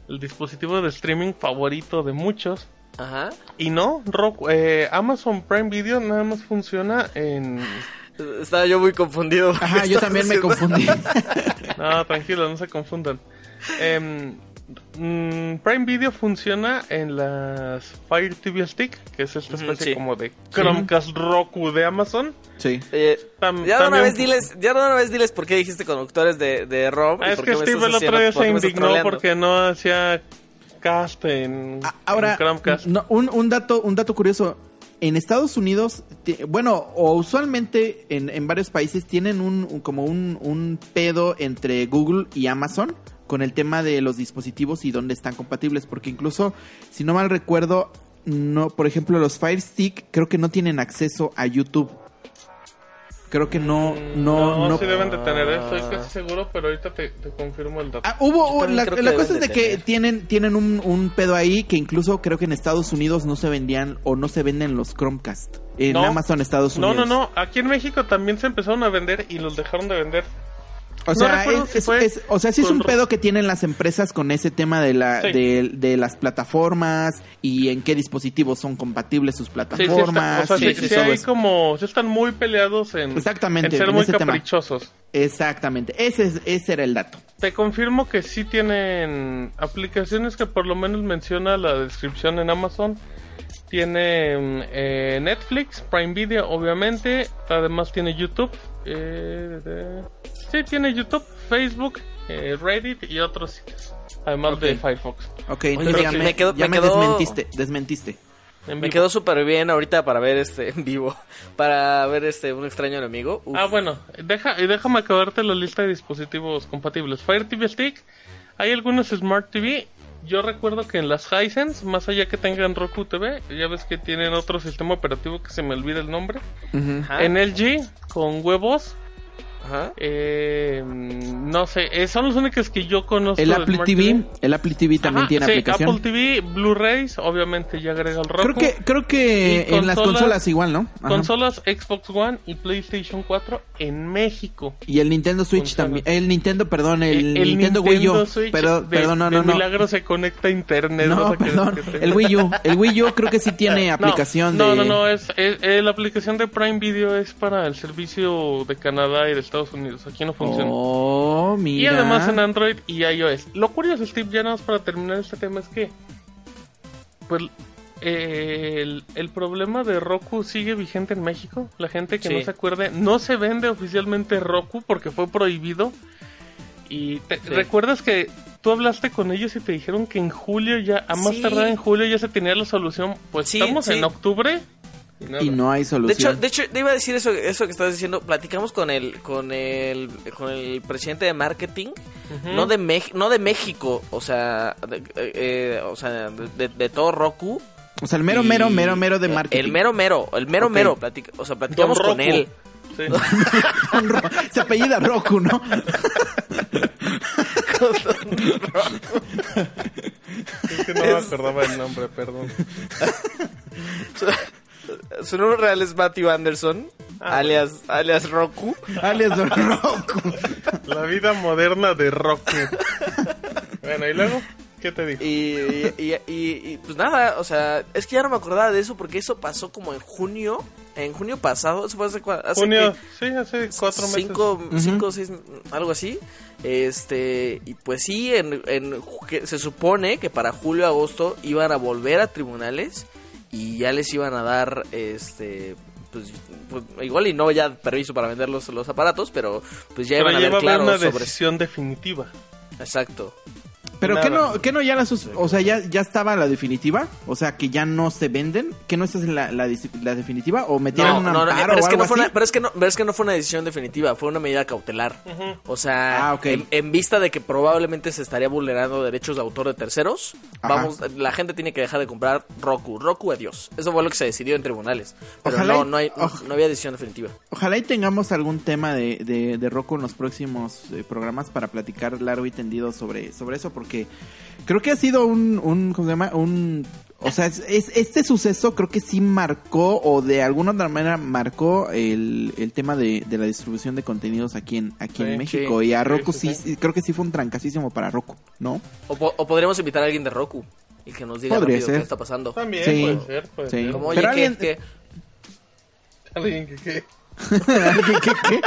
C: el dispositivo de streaming favorito de muchos.
B: Ajá.
C: Y no, Roku, eh, Amazon Prime Video nada más funciona en...
B: Estaba yo muy confundido.
D: Ajá, yo también me confundí.
C: No, tranquilo, no se confundan. Em, mm, Prime Video funciona en las Fire TV Stick, que es esta especie
B: sí.
C: como de Chromecast Roku de Amazon.
D: Sí.
B: Eh,
C: Tam-
B: ya de una vez diles, ya de una vez diles por qué dijiste conductores de, de
C: Ah, es
B: por
C: que Steve el otro día se indignó porque no hacía Cast, en,
D: A- Ahora,
C: en Chromecast.
D: no, un, un dato, un dato curioso. En Estados Unidos, bueno, o usualmente en, en varios países tienen un, un- como un, un pedo entre Google y Amazon con el tema de los dispositivos y dónde están compatibles, porque incluso, si no mal recuerdo, no, por ejemplo, los Fire Stick creo que no tienen acceso a YouTube. Creo que no, no,
C: no,
D: no.
C: sí deben de tener, eh, estoy casi seguro, pero ahorita te, te confirmo el dato.
D: Ah, hubo, la, cosa es
B: de
D: que tienen, tienen un, un pedo ahí que incluso creo que en Estados Unidos no se vendían o no se venden los Chromecast. En
C: No.
D: Amazon Estados
C: no,
D: Unidos.
C: no, no, aquí en México también se empezaron a vender y los dejaron de vender.
D: O sea, es,
C: si
D: es-
C: fue
D: es- o sea, sí es un pedo que tienen las empresas con ese tema de la
C: Sí.
D: de, de las plataformas y en qué dispositivos son compatibles sus
C: Sí, sí, está-
D: plataformas.
C: o sea, sí, sí hay
D: eso.
C: como, sí están muy peleados en,
D: Exactamente,
C: en ser
D: en
C: muy
D: ese tema.
C: caprichosos.
D: Exactamente, ese, es- ese era el dato.
C: Te confirmo que sí tienen aplicaciones que por lo menos menciona la descripción en Amazon. Tiene eh, Netflix, Prime Video, obviamente. Además tiene YouTube. eh, de- Sí, tiene YouTube, Facebook, eh, Reddit y otros sitios. Además de Firefox.
D: Ok,
B: Oye,
D: entonces
B: me-
D: ya me,
B: me quedo-
D: ya
B: me
D: desmentiste, desmentiste.
C: En
B: Me quedó súper bien ahorita para ver este en vivo. Para ver este un extraño enemigo. Uf.
C: Ah, bueno, deja, y déjame acabarte la lista de dispositivos compatibles. Fire TV Stick, hay algunos Smart TV. Yo recuerdo que en las Hisense, más allá que tengan Roku TV, ya ves que tienen otro sistema operativo que se me olvida el nombre.
D: Ujú.
B: Ajá,
C: En LG, con huevos,
B: ajá.
C: eh, no sé, eh, son los únicos que yo conozco.
D: El Apple
C: Smart
D: TV, el Apple TV también
C: Ajá,
D: tiene
C: sí,
D: aplicación.
C: Apple TV, Blu-rays, obviamente ya agrega el Roku.
D: Creo que, creo que en las
C: consolas-
D: consolas igual, ¿no? Ajá.
C: Consolas Xbox One y PlayStation 4 en México.
D: Y el Nintendo Switch
C: Funciona.
D: también. El Nintendo, perdón, el,
C: El
D: Nintendo, Wii U.
C: Switch
D: Pero,
C: de,
D: perdón, no, no, no.
C: milagro se conecta a internet.
D: No, perdón.
C: que
D: El Wii U. El Wii U creo que sí tiene
C: No,
D: aplicación
C: no,
D: de.
C: No, no, es, es- eh, la aplicación de Prime Video es para el servicio de Canadá y de Estados Unidos. Aquí no funciona.
D: Oh, mira.
C: y además en Android y iOS. Lo curioso, Steve, ya nada más para terminar este tema es que. Pues. eh, el, el problema de Roku sigue vigente en México. La gente que
B: Sí.
C: no se acuerde, no se vende oficialmente Roku porque fue prohibido. Y te-
B: Sí.
C: recuerdas que tú hablaste con ellos y te dijeron que en julio ya, a más
B: Sí.
C: tardar en julio ya se tenía la solución. Pues estamos en octubre. Y, nada.
D: Y no hay
B: De
D: solución.
B: hecho, de hecho, te iba a decir eso, eso que estás diciendo. Platicamos con el, con el, con el presidente de marketing, no de Mex- no de México, o sea, de, eh, o sea, de, de todo Roku.
D: o sea, el mero,
B: y-
D: mero, mero, mero de marketing.
B: El mero, mero, el mero, mero. platic- o sea, platicamos
C: Don
B: con
C: Roku.
B: él.
C: Sí.
D: Se apellida Roku, ¿no?
C: Es que no me acordaba el nombre, perdón.
B: Su nombre real es Matthew Anderson,
C: Ah,
B: alias, alias Roku.
D: Alias Roku.
C: La vida moderna de Roku. bueno, ¿y luego? ¿Qué te dijo?
B: Y, y, y- y, pues nada, o sea, es que ya no me acordaba de eso porque eso pasó como en junio, en junio pasado, eso fue hace, hace
C: Junio,
B: que-
C: sí, hace cuatro meses.
B: cinco, cinco, seis, algo así. Este, y pues sí, en, en que se supone que para julio, agosto iban a volver a tribunales y ya les iban a dar, este, pues, pues, igual y no ya permiso para vender los, los aparatos, pero pues ya
C: Pero
B: iban a
C: ya a haber
B: claro
C: una
B: sobre...
C: decisión definitiva.
B: Exacto.
D: Pero que no, que no ya la sus- o sea, ya, ya estaba la definitiva, o sea, que ya no se venden, que no esta es la, la, definitiva, o metieron
B: No,
D: un
B: no, pero, es que no fue una, pero es que no, pero es que no fue una decisión definitiva, fue una medida cautelar. O sea,
D: Ah,
B: en, en vista de que probablemente se estaría vulnerando derechos de autor de terceros,
D: Ajá.
B: vamos, la gente tiene que dejar de comprar Roku, Roku adiós. Eso fue lo que se decidió en tribunales. Pero
D: Ojalá
B: no, no, hay, no había decisión definitiva.
D: Ojalá y tengamos algún tema de, de, de Roku en los próximos eh, programas para platicar largo y tendido sobre, sobre eso, porque creo que ha sido un, un ¿cómo se llama? Un, o sea, es, es- este suceso creo que sí marcó, o de alguna otra manera marcó el, el tema de, de la distribución de contenidos aquí en, aquí en México.
B: sí.
D: y a Roku
C: sí,
D: sí, creo que sí fue un trancasísimo para Roku, ¿no?
B: O, po- o podríamos invitar a alguien de Roku y que nos diga rápido qué está pasando.
C: También
D: Sí.
C: puede ser, puede
D: Sí.
C: ser.
B: Como, oye,
D: Pero
B: ¿qué-
D: alguien-
B: qué-
C: Alguien que- que-
D: ¿Qué,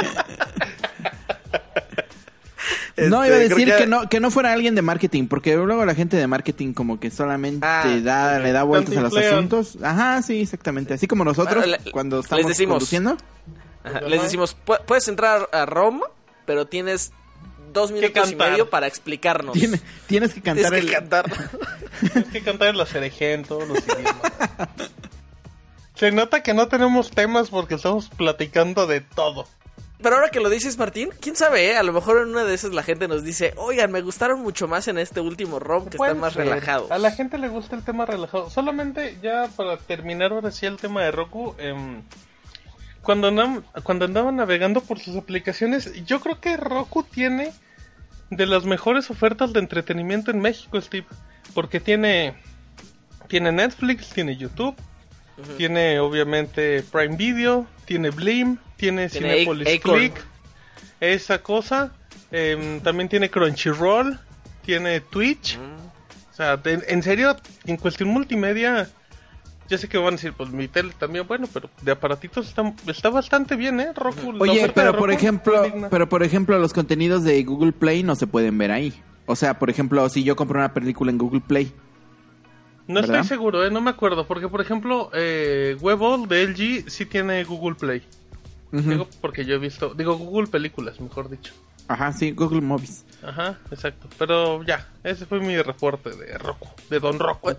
D: No,
B: Este,
D: iba a
B: creo
D: decir
B: que-
D: que... no que no fuera alguien de marketing, porque luego la gente de marketing como que solamente
B: Ah,
D: da, le da vueltas a los asuntos. Ajá, sí, exactamente. Así como nosotros
B: Bueno, le-
D: cuando
B: les
D: estamos
B: decimos.
D: conduciendo.
B: Ajá, les decimos, "Pu- puedes entrar a ROM, pero tienes dos minutos y medio para explicarnos.
D: Tiene- tienes que
B: Tienes
D: cantar
B: que
D: el...
B: cantar.
C: Tienes que cantar la cereje en todos los idiomas. Se nota que no tenemos temas porque estamos platicando de todo.
B: Pero ahora que lo dices, Martín, quién sabe, eh? a lo mejor en una de esas la gente nos dice, oigan, me gustaron mucho más en este último ROM que están más
C: ser.
B: relajados.
C: A la gente le gusta el tema relajado. Solamente ya para terminar ahora sí el tema de Roku. em, cuando, andam- cuando andaba navegando por sus aplicaciones, yo creo que Roku tiene de las mejores ofertas de entretenimiento en México, Steve. Porque tiene, tiene Netflix, tiene YouTube, tiene obviamente Prime Video, tiene Blim, tiene,
B: Tiene
C: Cinepolis. Click, esa cosa. em, también tiene Crunchyroll, tiene Twitch. O sea, de- en serio, en cuestión multimedia, yo sé que van a decir, pues mi tele también, bueno, pero de aparatitos está, está bastante bien, ¿eh? Roku,
D: Oye, pero por
C: Roku
D: ejemplo, pero por ejemplo, los contenidos de Google Play no se pueden ver ahí. O sea, por ejemplo, si yo compro una película en Google Play,
C: No
D: ¿verdad?
C: estoy seguro, ¿eh? No me acuerdo, porque por ejemplo, eh, Webol de LG sí tiene Google Play. Digo, porque yo he visto, digo Google Películas, mejor dicho.
D: ajá, sí, Google Movies.
C: Ajá, exacto. Pero ya, ese fue mi reporte de Roku, de Don Roku.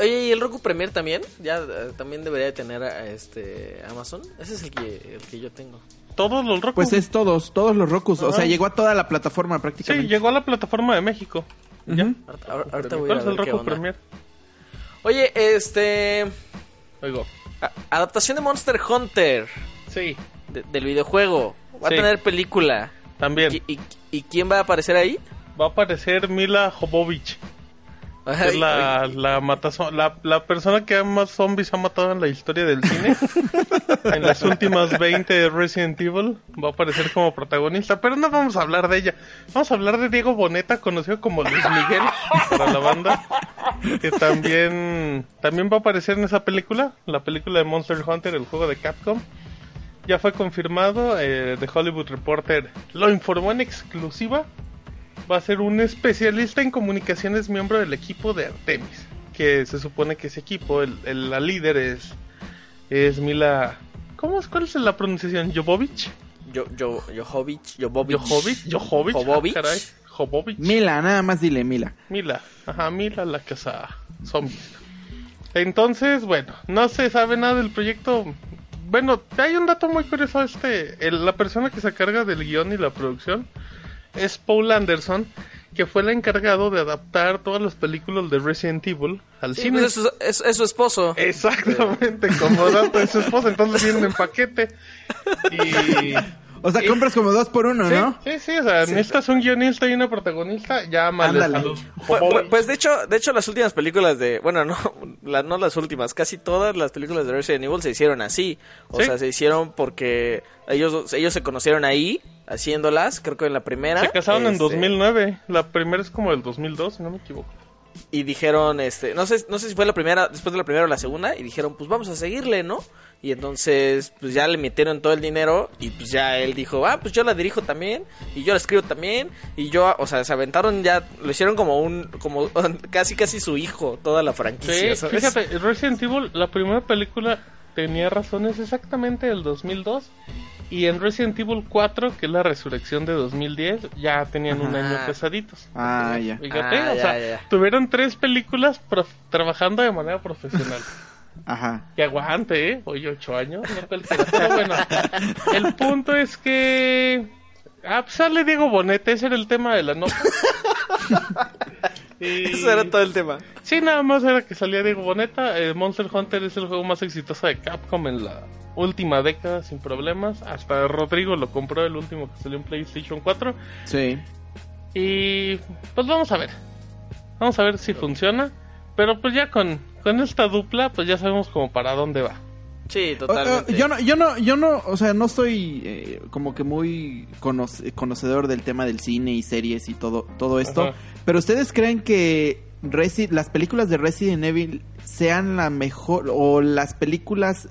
B: Oye, ¿y el Roku Premier también? Ya eh, también debería de tener a- este Amazon. Ese es el que, el que yo tengo.
C: Todos los Roku.
D: Pues es todos, todos los Rokus. O sea, llegó a toda la plataforma
C: Sí,
D: prácticamente.
C: llegó a la plataforma de México. Ya.
D: Ujú.
B: Ahorita, ahor- ahorita voy a
C: ¿Cuál es
B: ver
C: el
B: qué
C: Roku
B: onda.
C: Premier?
B: Oye, este...
C: Oigo.
B: adaptación de Monster Hunter
C: Sí,
B: de- del videojuego. Va
C: Sí.
B: a tener película.
C: también.
B: ¿Y, y, y quién va a aparecer ahí?
C: Va a aparecer Mila Jovovich. Es la,
B: ay,
C: la, matazo- la, la persona que más zombies ha matado en la historia del cine. en las últimas 20 de Resident Evil. Va a aparecer como protagonista. Pero no vamos a hablar de ella. Vamos a hablar de Diego Boneta, conocido como Luis Miguel para la banda. Que también, también va a aparecer en esa película. La película de Monster Hunter, el juego de Capcom. Ya fue confirmado. eh, The Hollywood Reporter lo informó en exclusiva va a ser un especialista en comunicaciones miembro del equipo de Artemis. Que se supone que ese equipo, el, el- la líder es, es Mila... ¿Cómo es? ¿Cuál es la pronunciación? ¿Jovovich?
B: Yo, yo, Jovovich, Jovovich.
C: ¿Jovovich? ¿Jovovich? Ah,
B: Jovovich.
C: caray. Jovovich.
D: Mila, nada más dile Mila.
C: Mila. Ajá, Mila la casa zombies. Entonces, bueno, no se sabe nada del proyecto. Bueno, hay un dato muy curioso. Este, el- la persona que se carga del guion y la producción es Paul Anderson, que fue el encargado de adaptar todas las películas de Resident Evil al
B: Sí,
C: cine.
B: pues es, su- es- es su esposo.
C: Exactamente, como dato de su esposa, entonces vienen en paquete. Y
D: O sea,
C: Y-
D: compras como dos por uno,
C: sí,
D: ¿no?
C: sí, sí, o sea, necesitas un guionista y una protagonista, llámales
D: Ándale.
B: Pues, pues, de hecho, de hecho las últimas películas de, bueno, no, la- no las últimas, casi todas las películas de Resident Evil se hicieron así, o
C: Sí.
B: sea, se hicieron porque ellos ellos se conocieron ahí haciéndolas, creo que en la primera.
C: Se casaron en
B: este,
C: 2009. La primera es como del 2002, si no me equivoco.
B: y dijeron, este, no sé, no sé si fue la primera, después de la primera o la segunda, y dijeron, pues vamos a seguirle, ¿no? Y entonces, pues ya le metieron todo el dinero, y pues ya él dijo, ah, pues yo la dirijo también, y yo la escribo también, y yo, o sea, se aventaron ya, lo hicieron como un, como casi casi su hijo, toda la franquicia,
C: Sí,
B: ¿sabes?
C: fíjate, Resident Evil, la primera película tenía razones exactamente del 2002. Y en Resident Evil 4, que es la resurrección de 2010, ya tenían un año pesaditos.
D: Ah, ya.
C: Fíjate,
B: Ah,
C: o
B: ya,
C: sea,
B: ya,
C: tuvieron tres películas prof- trabajando de manera profesional.
D: Ajá.
C: Que aguante, ¿eh? Hoy ocho años, no. Pero bueno, el punto es que... Ah, pues sale Diego Bonete, ese era el tema de la nota. Y-
B: Eso era todo el tema.
C: Sí, nada más era que salía Diego Boneta. Eh, Monster Hunter es el juego más exitoso de Capcom en la última década sin problemas. Hasta Rodrigo lo compró el último que salió en PlayStation 4.
D: Sí.
C: Y pues vamos a ver. Vamos a ver si funciona. Pero pues ya con, con esta dupla, pues ya sabemos como para dónde va.
B: Sí,
D: O- o-
B: totalmente.
D: yo no, yo no, yo no, o sea, no soy eh, como que muy conoce- conocedor del tema del cine y series y todo, todo esto.
C: Ajá.
D: Pero ustedes creen que Resi- las películas de Resident Evil sean la mejor o las películas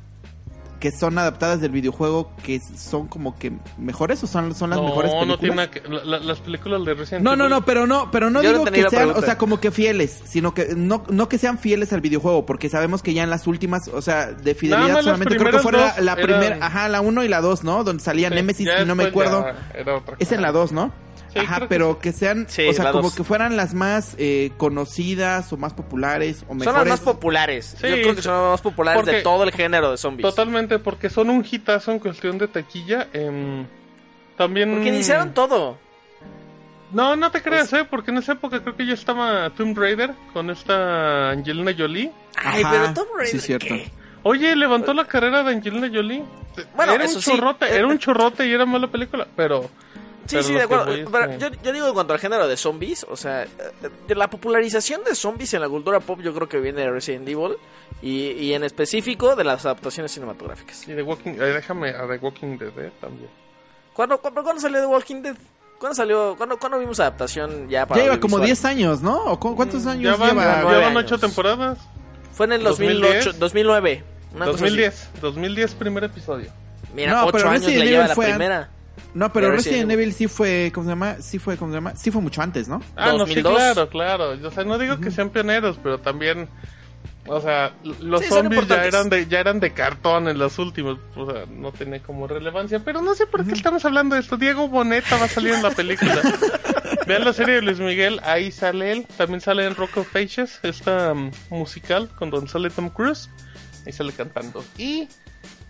D: que son adaptadas del videojuego que son como que mejores o son, son las mejores
C: no,
D: películas?
C: no tiene nada que... la- la- las películas de Resident
D: No, no, no, pero no, pero no
B: Yo
D: digo que sean,
B: pregunta.
D: o sea, como que fieles, sino que no, no que sean fieles al videojuego, porque sabemos que ya en las últimas, o sea, de fidelidad solamente creo que fuera la,
C: dos
D: la
C: eran-
D: primera, ajá, la 1 y la 2, ¿no? Donde salía
C: Sí,
D: Nemesis y no me acuerdo.
C: ya era otra
D: Es en la 2, ¿no? Ajá, pero que sean,
B: Sí,
D: o sea, como
B: dos.
D: que fueran las más eh, conocidas o más populares o
B: Son
D: mejores.
B: las más populares.
C: Sí,
B: Yo creo que son las más populares de todo el género de zombies.
C: Totalmente, porque son un hitazo en cuestión de taquilla. em, también.
B: Porque iniciaron todo.
C: No, no te creas, ¿eh? Porque en esa época creo que ya estaba Tomb Raider con esta Angelina Jolie.
B: Ay,
D: Ajá,
B: pero Tomb Raider.
D: sí, cierto.
B: ¿qué?
C: Oye, levantó la carrera de Angelina Jolie.
B: Bueno,
C: era
B: eso
C: un
B: sí.
C: chorrote, era un chorrote y era mala película, pero.
B: Sí, sí, de acuerdo.
C: voy
B: Pero
C: que-
B: yo, yo digo en cuanto al género de zombies, o sea, eh, de la popularización de zombies en la cultura pop yo creo que viene de Resident Evil y, y en específico de las adaptaciones cinematográficas.
C: Y The Walking, eh, déjame a The Walking Dead eh, también.
B: ¿Cuándo, cuándo, cuándo salió The Walking Dead? ¿Cuándo salió? ¿Cuándo, cuándo vimos adaptación ya para
D: Ya lleva como
B: audiovisual?
D: 10 años, ¿no? ¿O cu- ¿Cuántos
B: Mm,
D: años
C: Ya van,
D: lleva?
C: ya
B: nueve
C: van
B: años.
C: ocho temporadas.
B: Fue en el 2008,
C: 2010.
B: 2009. una cosa así.
C: 2010, 2010 primer episodio.
B: Mira,
D: No,
B: 8
D: pero
B: años le lleva la
D: fue an-
B: primera.
D: No, pero
B: de
D: Resident
B: Resident
D: Evil sí fue, ¿cómo se llama? Sí fue, ¿cómo se llama? Sí fue mucho antes, ¿no?
C: Ah, no, sí,
B: 2002.
C: claro, claro. O sea, no digo que sean pioneros, pero también, o sea, los
B: Sí,
C: zombies ya eran de ya eran de cartón en los últimos, o sea, no tiene como relevancia, pero no sé por qué estamos hablando de esto. Diego Boneta va a salir en la película. Vean la serie de Luis Miguel, ahí sale él, también sale en Rock of Ages, esta mm, musical con donde sale Tom Cruise, ahí sale cantando. Y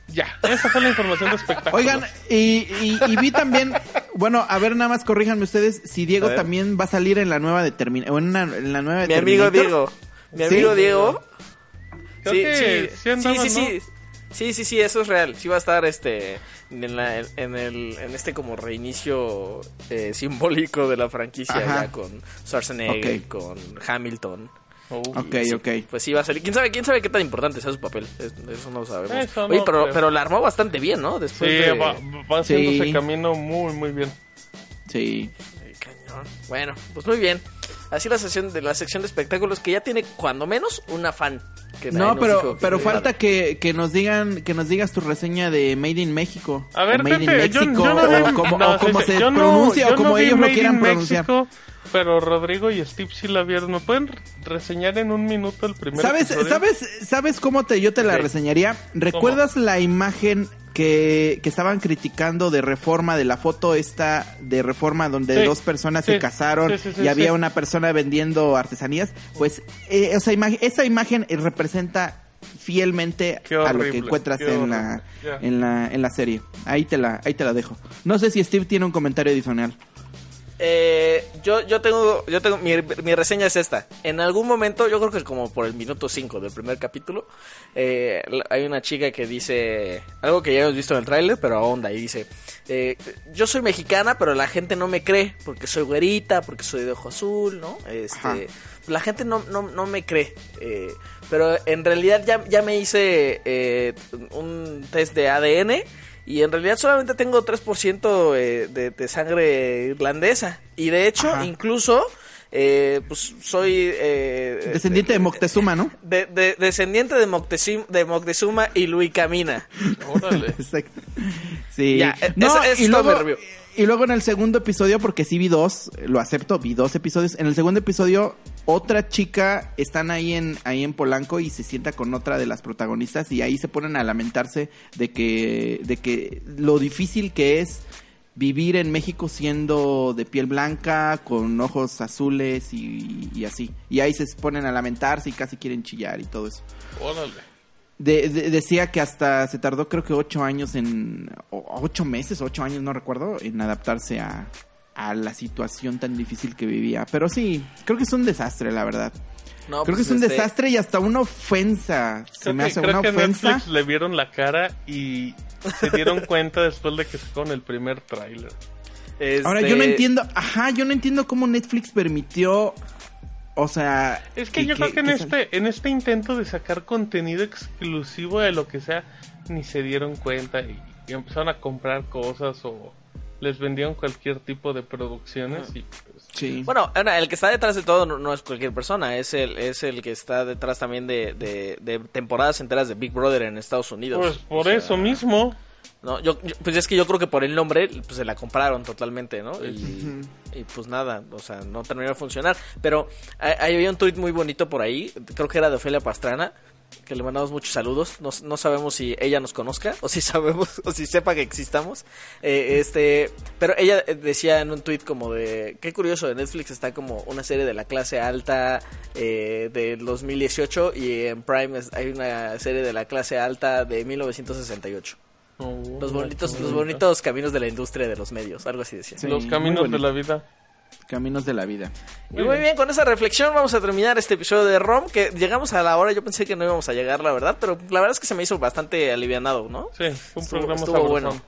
C: ya, esa fue la información de espectáculo.
D: Oigan, y, y- y vi también, bueno, a ver, nada más corríjanme ustedes si Diego también va a salir en la nueva de Terminator, o en, una- en la nueva de
B: Mi amigo. Diego. Mi
D: ¿Sí?
B: amigo Diego.
C: Creo
B: Sí,
C: que
B: sí,
C: sí
B: sí, sí,
C: ¿no?
B: sí. Sí, sí, sí, eso es real. Sí va a estar este en, la, en, el, en este como reinicio eh, simbólico de la franquicia ya con Schwarzenegger,
D: Ok.
B: con Hamilton.
C: Oh.
D: Ok,
B: Sí,
D: ok.
B: Pues sí va a salir. ¿Quién sabe, quién sabe qué tan importante sea su papel? Es- Eso no lo sabemos.
C: Eso
B: Oye,
C: no
B: pero,
C: creo.
B: pero la armó bastante bien, ¿no? Después
C: Sí,
B: de...
C: va, va haciendo
D: Sí.
C: camino muy, muy bien.
D: Sí.
B: Cañón. Bueno, pues muy bien. Así la sección de la sección de espectáculos que ya tiene cuando menos una fan. Que
D: No, pero,
B: que
D: pero falta que, que nos digan, que nos digas tu reseña de Made in México.
C: A ver,
D: o Made in
C: Pepe, yo,
D: México,
C: yo no
D: o
C: vi-
D: como,
C: no,
D: o como se
C: yo no-
D: pronuncia,
C: yo
D: o como ellos lo
C: Made
D: quieran
C: in
D: pronunciar.
C: México, pero Rodrigo y Steve sí la vieron. ¿Me pueden reseñar en un minuto el primer
D: ¿Sabes,
C: episodio?
D: ¿sabes, ¿Sabes cómo te, yo te la reseñaría? ¿Recuerdas la imagen que, que estaban criticando de Reforma, de la foto esta de Reforma donde
C: Sí,
D: dos personas
C: sí,
D: se casaron
C: sí,
D: y había una persona vendiendo artesanías? Pues eh, esa, imagen, esa imagen eh, representa fielmente a lo que encuentras en la, en la en la serie. Ahí te la ahí te la dejo. No sé si Steve tiene un comentario adicional.
B: Eh, yo, yo tengo, yo tengo, mi, mi reseña es esta. En algún momento, yo creo que como por el minuto 5 del primer capítulo, eh, hay una chica que dice algo que ya hemos visto en el tráiler, pero ahonda y dice, eh, yo soy mexicana, pero la gente no me cree porque soy güerita, porque soy de ojo azul, ¿no?
D: Ajá.
B: Este, la gente no, no, no me cree. eh, pero en realidad ya, ya me hice eh, un test de ADN. Y en realidad solamente tengo 3% eh, de, de sangre irlandesa. Y de hecho,
D: Ajá.
B: incluso, eh, pues soy... eh,
D: Descendiente de Moctezuma, ¿no?
B: de- de- descendiente de, Moctezum- de Moctezuma y Luis Camina.
C: Órale.
D: Exacto. Sí.
B: Ya, eh,
D: no, y, luego,
B: me review.
D: Y luego en el segundo episodio, porque sí vi dos, lo acepto, vi dos episodios. En el segundo episodio, otra chica están ahí en, ahí en Polanco y se sienta con otra de las protagonistas y ahí se ponen a lamentarse de que, de que lo difícil que es vivir en México siendo de piel blanca, con ojos azules y, y así. Y ahí se ponen a lamentarse y casi quieren chillar y todo eso.
C: Órale.
D: De- de- decía que hasta se tardó creo que ocho años en... o- ocho meses, ocho años, no recuerdo, en adaptarse a, a la situación tan difícil que vivía. Pero sí, creo que es un desastre, la verdad.
B: No,
D: creo que
B: pues,
D: es un
B: este,
D: desastre y hasta una ofensa. Se
C: Creo
D: me
C: que,
D: hace
C: creo
D: una
C: que
D: ofensa.
C: Netflix le vieron la cara y se dieron cuenta después de que sacaron el primer tráiler.
D: Ahora,
B: este,
D: yo no entiendo, ajá, yo no entiendo cómo Netflix permitió... O sea...
C: Es que, yo creo que en este, en este intento de sacar contenido exclusivo de lo que sea, ni se dieron cuenta y, y empezaron a comprar cosas o les vendieron cualquier tipo de producciones y pues,
D: Sí.
B: Bueno, ahora, el que está detrás de todo no, no es cualquier persona, es el, es el que está detrás también de, de, de temporadas enteras de Big Brother en Estados Unidos.
C: pues por
B: O sea,
C: eso mismo.
B: No, yo, yo- pues es que yo creo que por el nombre pues se la compraron totalmente, ¿no? Y, y pues nada, o sea, no terminó de funcionar. Pero hay, hay- había un tuit muy bonito por ahí, creo que era de Ofelia Pastrana, que le mandamos muchos saludos. No, no sabemos si ella nos conozca o si sabemos o si sepa que existamos. Eh, este, pero ella decía en un tweet como de qué curioso de Netflix está como una serie de la clase alta eh, del 2018 y en Prime hay una serie de la clase alta de 1968.
C: Oh,
B: Los bonitos, los
C: bonito.
B: bonitos caminos de la industria de los medios, algo así decía.
D: Sí,
C: Los
D: muy
C: caminos de la vida.
D: Caminos de la vida.
B: Y muy bien, con esa reflexión vamos a terminar este episodio de ROM, que llegamos a la hora, yo pensé que no íbamos a llegar, la verdad, pero la verdad es que se me hizo bastante alivianado, ¿no?
C: Sí, fue un
B: Estuvo-
C: programa
B: estuvo bueno.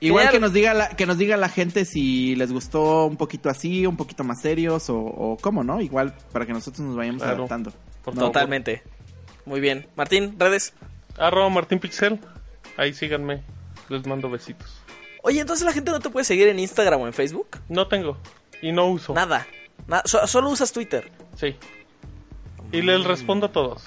D: Igual que nos diga la, que nos diga la gente si les gustó un poquito así, un poquito más serios o, o cómo, ¿no? Igual para que nosotros nos vayamos
C: Claro.
D: adaptando.
C: Por
D: No,
C: favor.
B: Totalmente. Muy bien. Martín, redes.
C: Arroba Martín Pixel. Ahí síganme. Les mando besitos.
B: Oye, entonces la gente no te puede seguir en Instagram o en Facebook?
C: No tengo. Y no uso.
B: Nada. Na- so- solo usas Twitter.
C: Sí. Y les respondo a todos.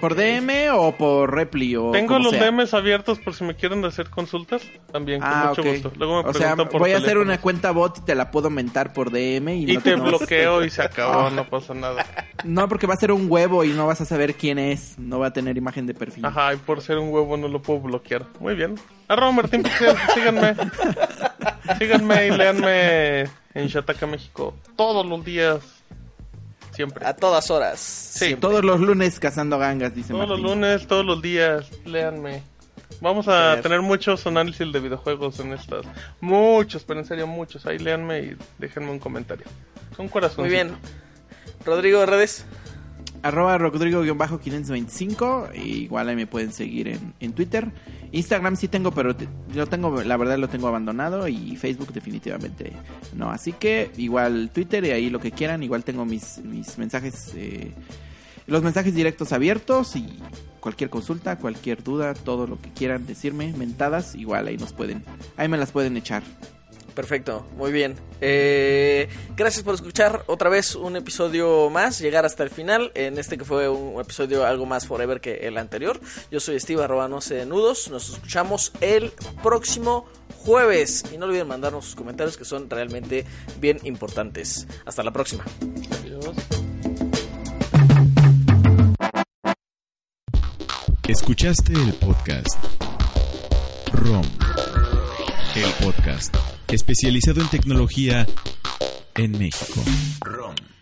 D: ¿Por DM o por Repli o
C: Tengo los
D: sea?
C: DMs abiertos por si me quieren hacer consultas. También, con
D: Ah,
C: mucho
D: ok.
C: gusto. Luego me
D: o sea,
C: por
D: voy a hacer una cuenta bot y te la puedo mentar por DM y,
C: Y
D: no
C: te
D: no-
C: bloqueo y se acabó, no pasa nada.
D: No, porque va a ser un huevo y no vas a saber quién es. No va a tener imagen de perfil.
C: Ajá, y por ser un huevo no lo puedo bloquear. Muy bien. Arroba Martín Pixel, síganme. Síganme y leanme en Shataka México todos los días. Siempre.
B: A todas horas.
C: Sí,
D: Todos los lunes cazando gangas, dice
C: Todos los lunes, todos los días, léanme. Vamos a tener muchos análisis de videojuegos en estas. Muchos, pero en serio muchos. Ahí léanme y déjenme un comentario. Un corazón.
B: Muy bien. Rodrigo, redes.
D: Arroba Rodrigo-525. e Igual ahí me pueden seguir en, en Twitter. Instagram sí tengo, pero te- lo tengo, la verdad lo tengo abandonado. Y Facebook definitivamente no. Así que igual Twitter y ahí lo que quieran. Igual tengo mis, mis mensajes, eh, los mensajes directos abiertos. Y cualquier consulta, cualquier duda, todo lo que quieran decirme, mentadas, igual ahí nos pueden, ahí me las pueden echar.
B: Perfecto, muy bien. Eh, gracias por escuchar otra vez un episodio más, llegar hasta el final, en este que fue un episodio algo más forever que el anterior. Yo soy Steve, arroba de nudos, nos escuchamos el próximo jueves y no olviden mandarnos sus comentarios que son realmente bien importantes. Hasta la próxima.
C: Adiós.
A: Escuchaste el podcast ROM, el podcast especializado en tecnología en México. ROM.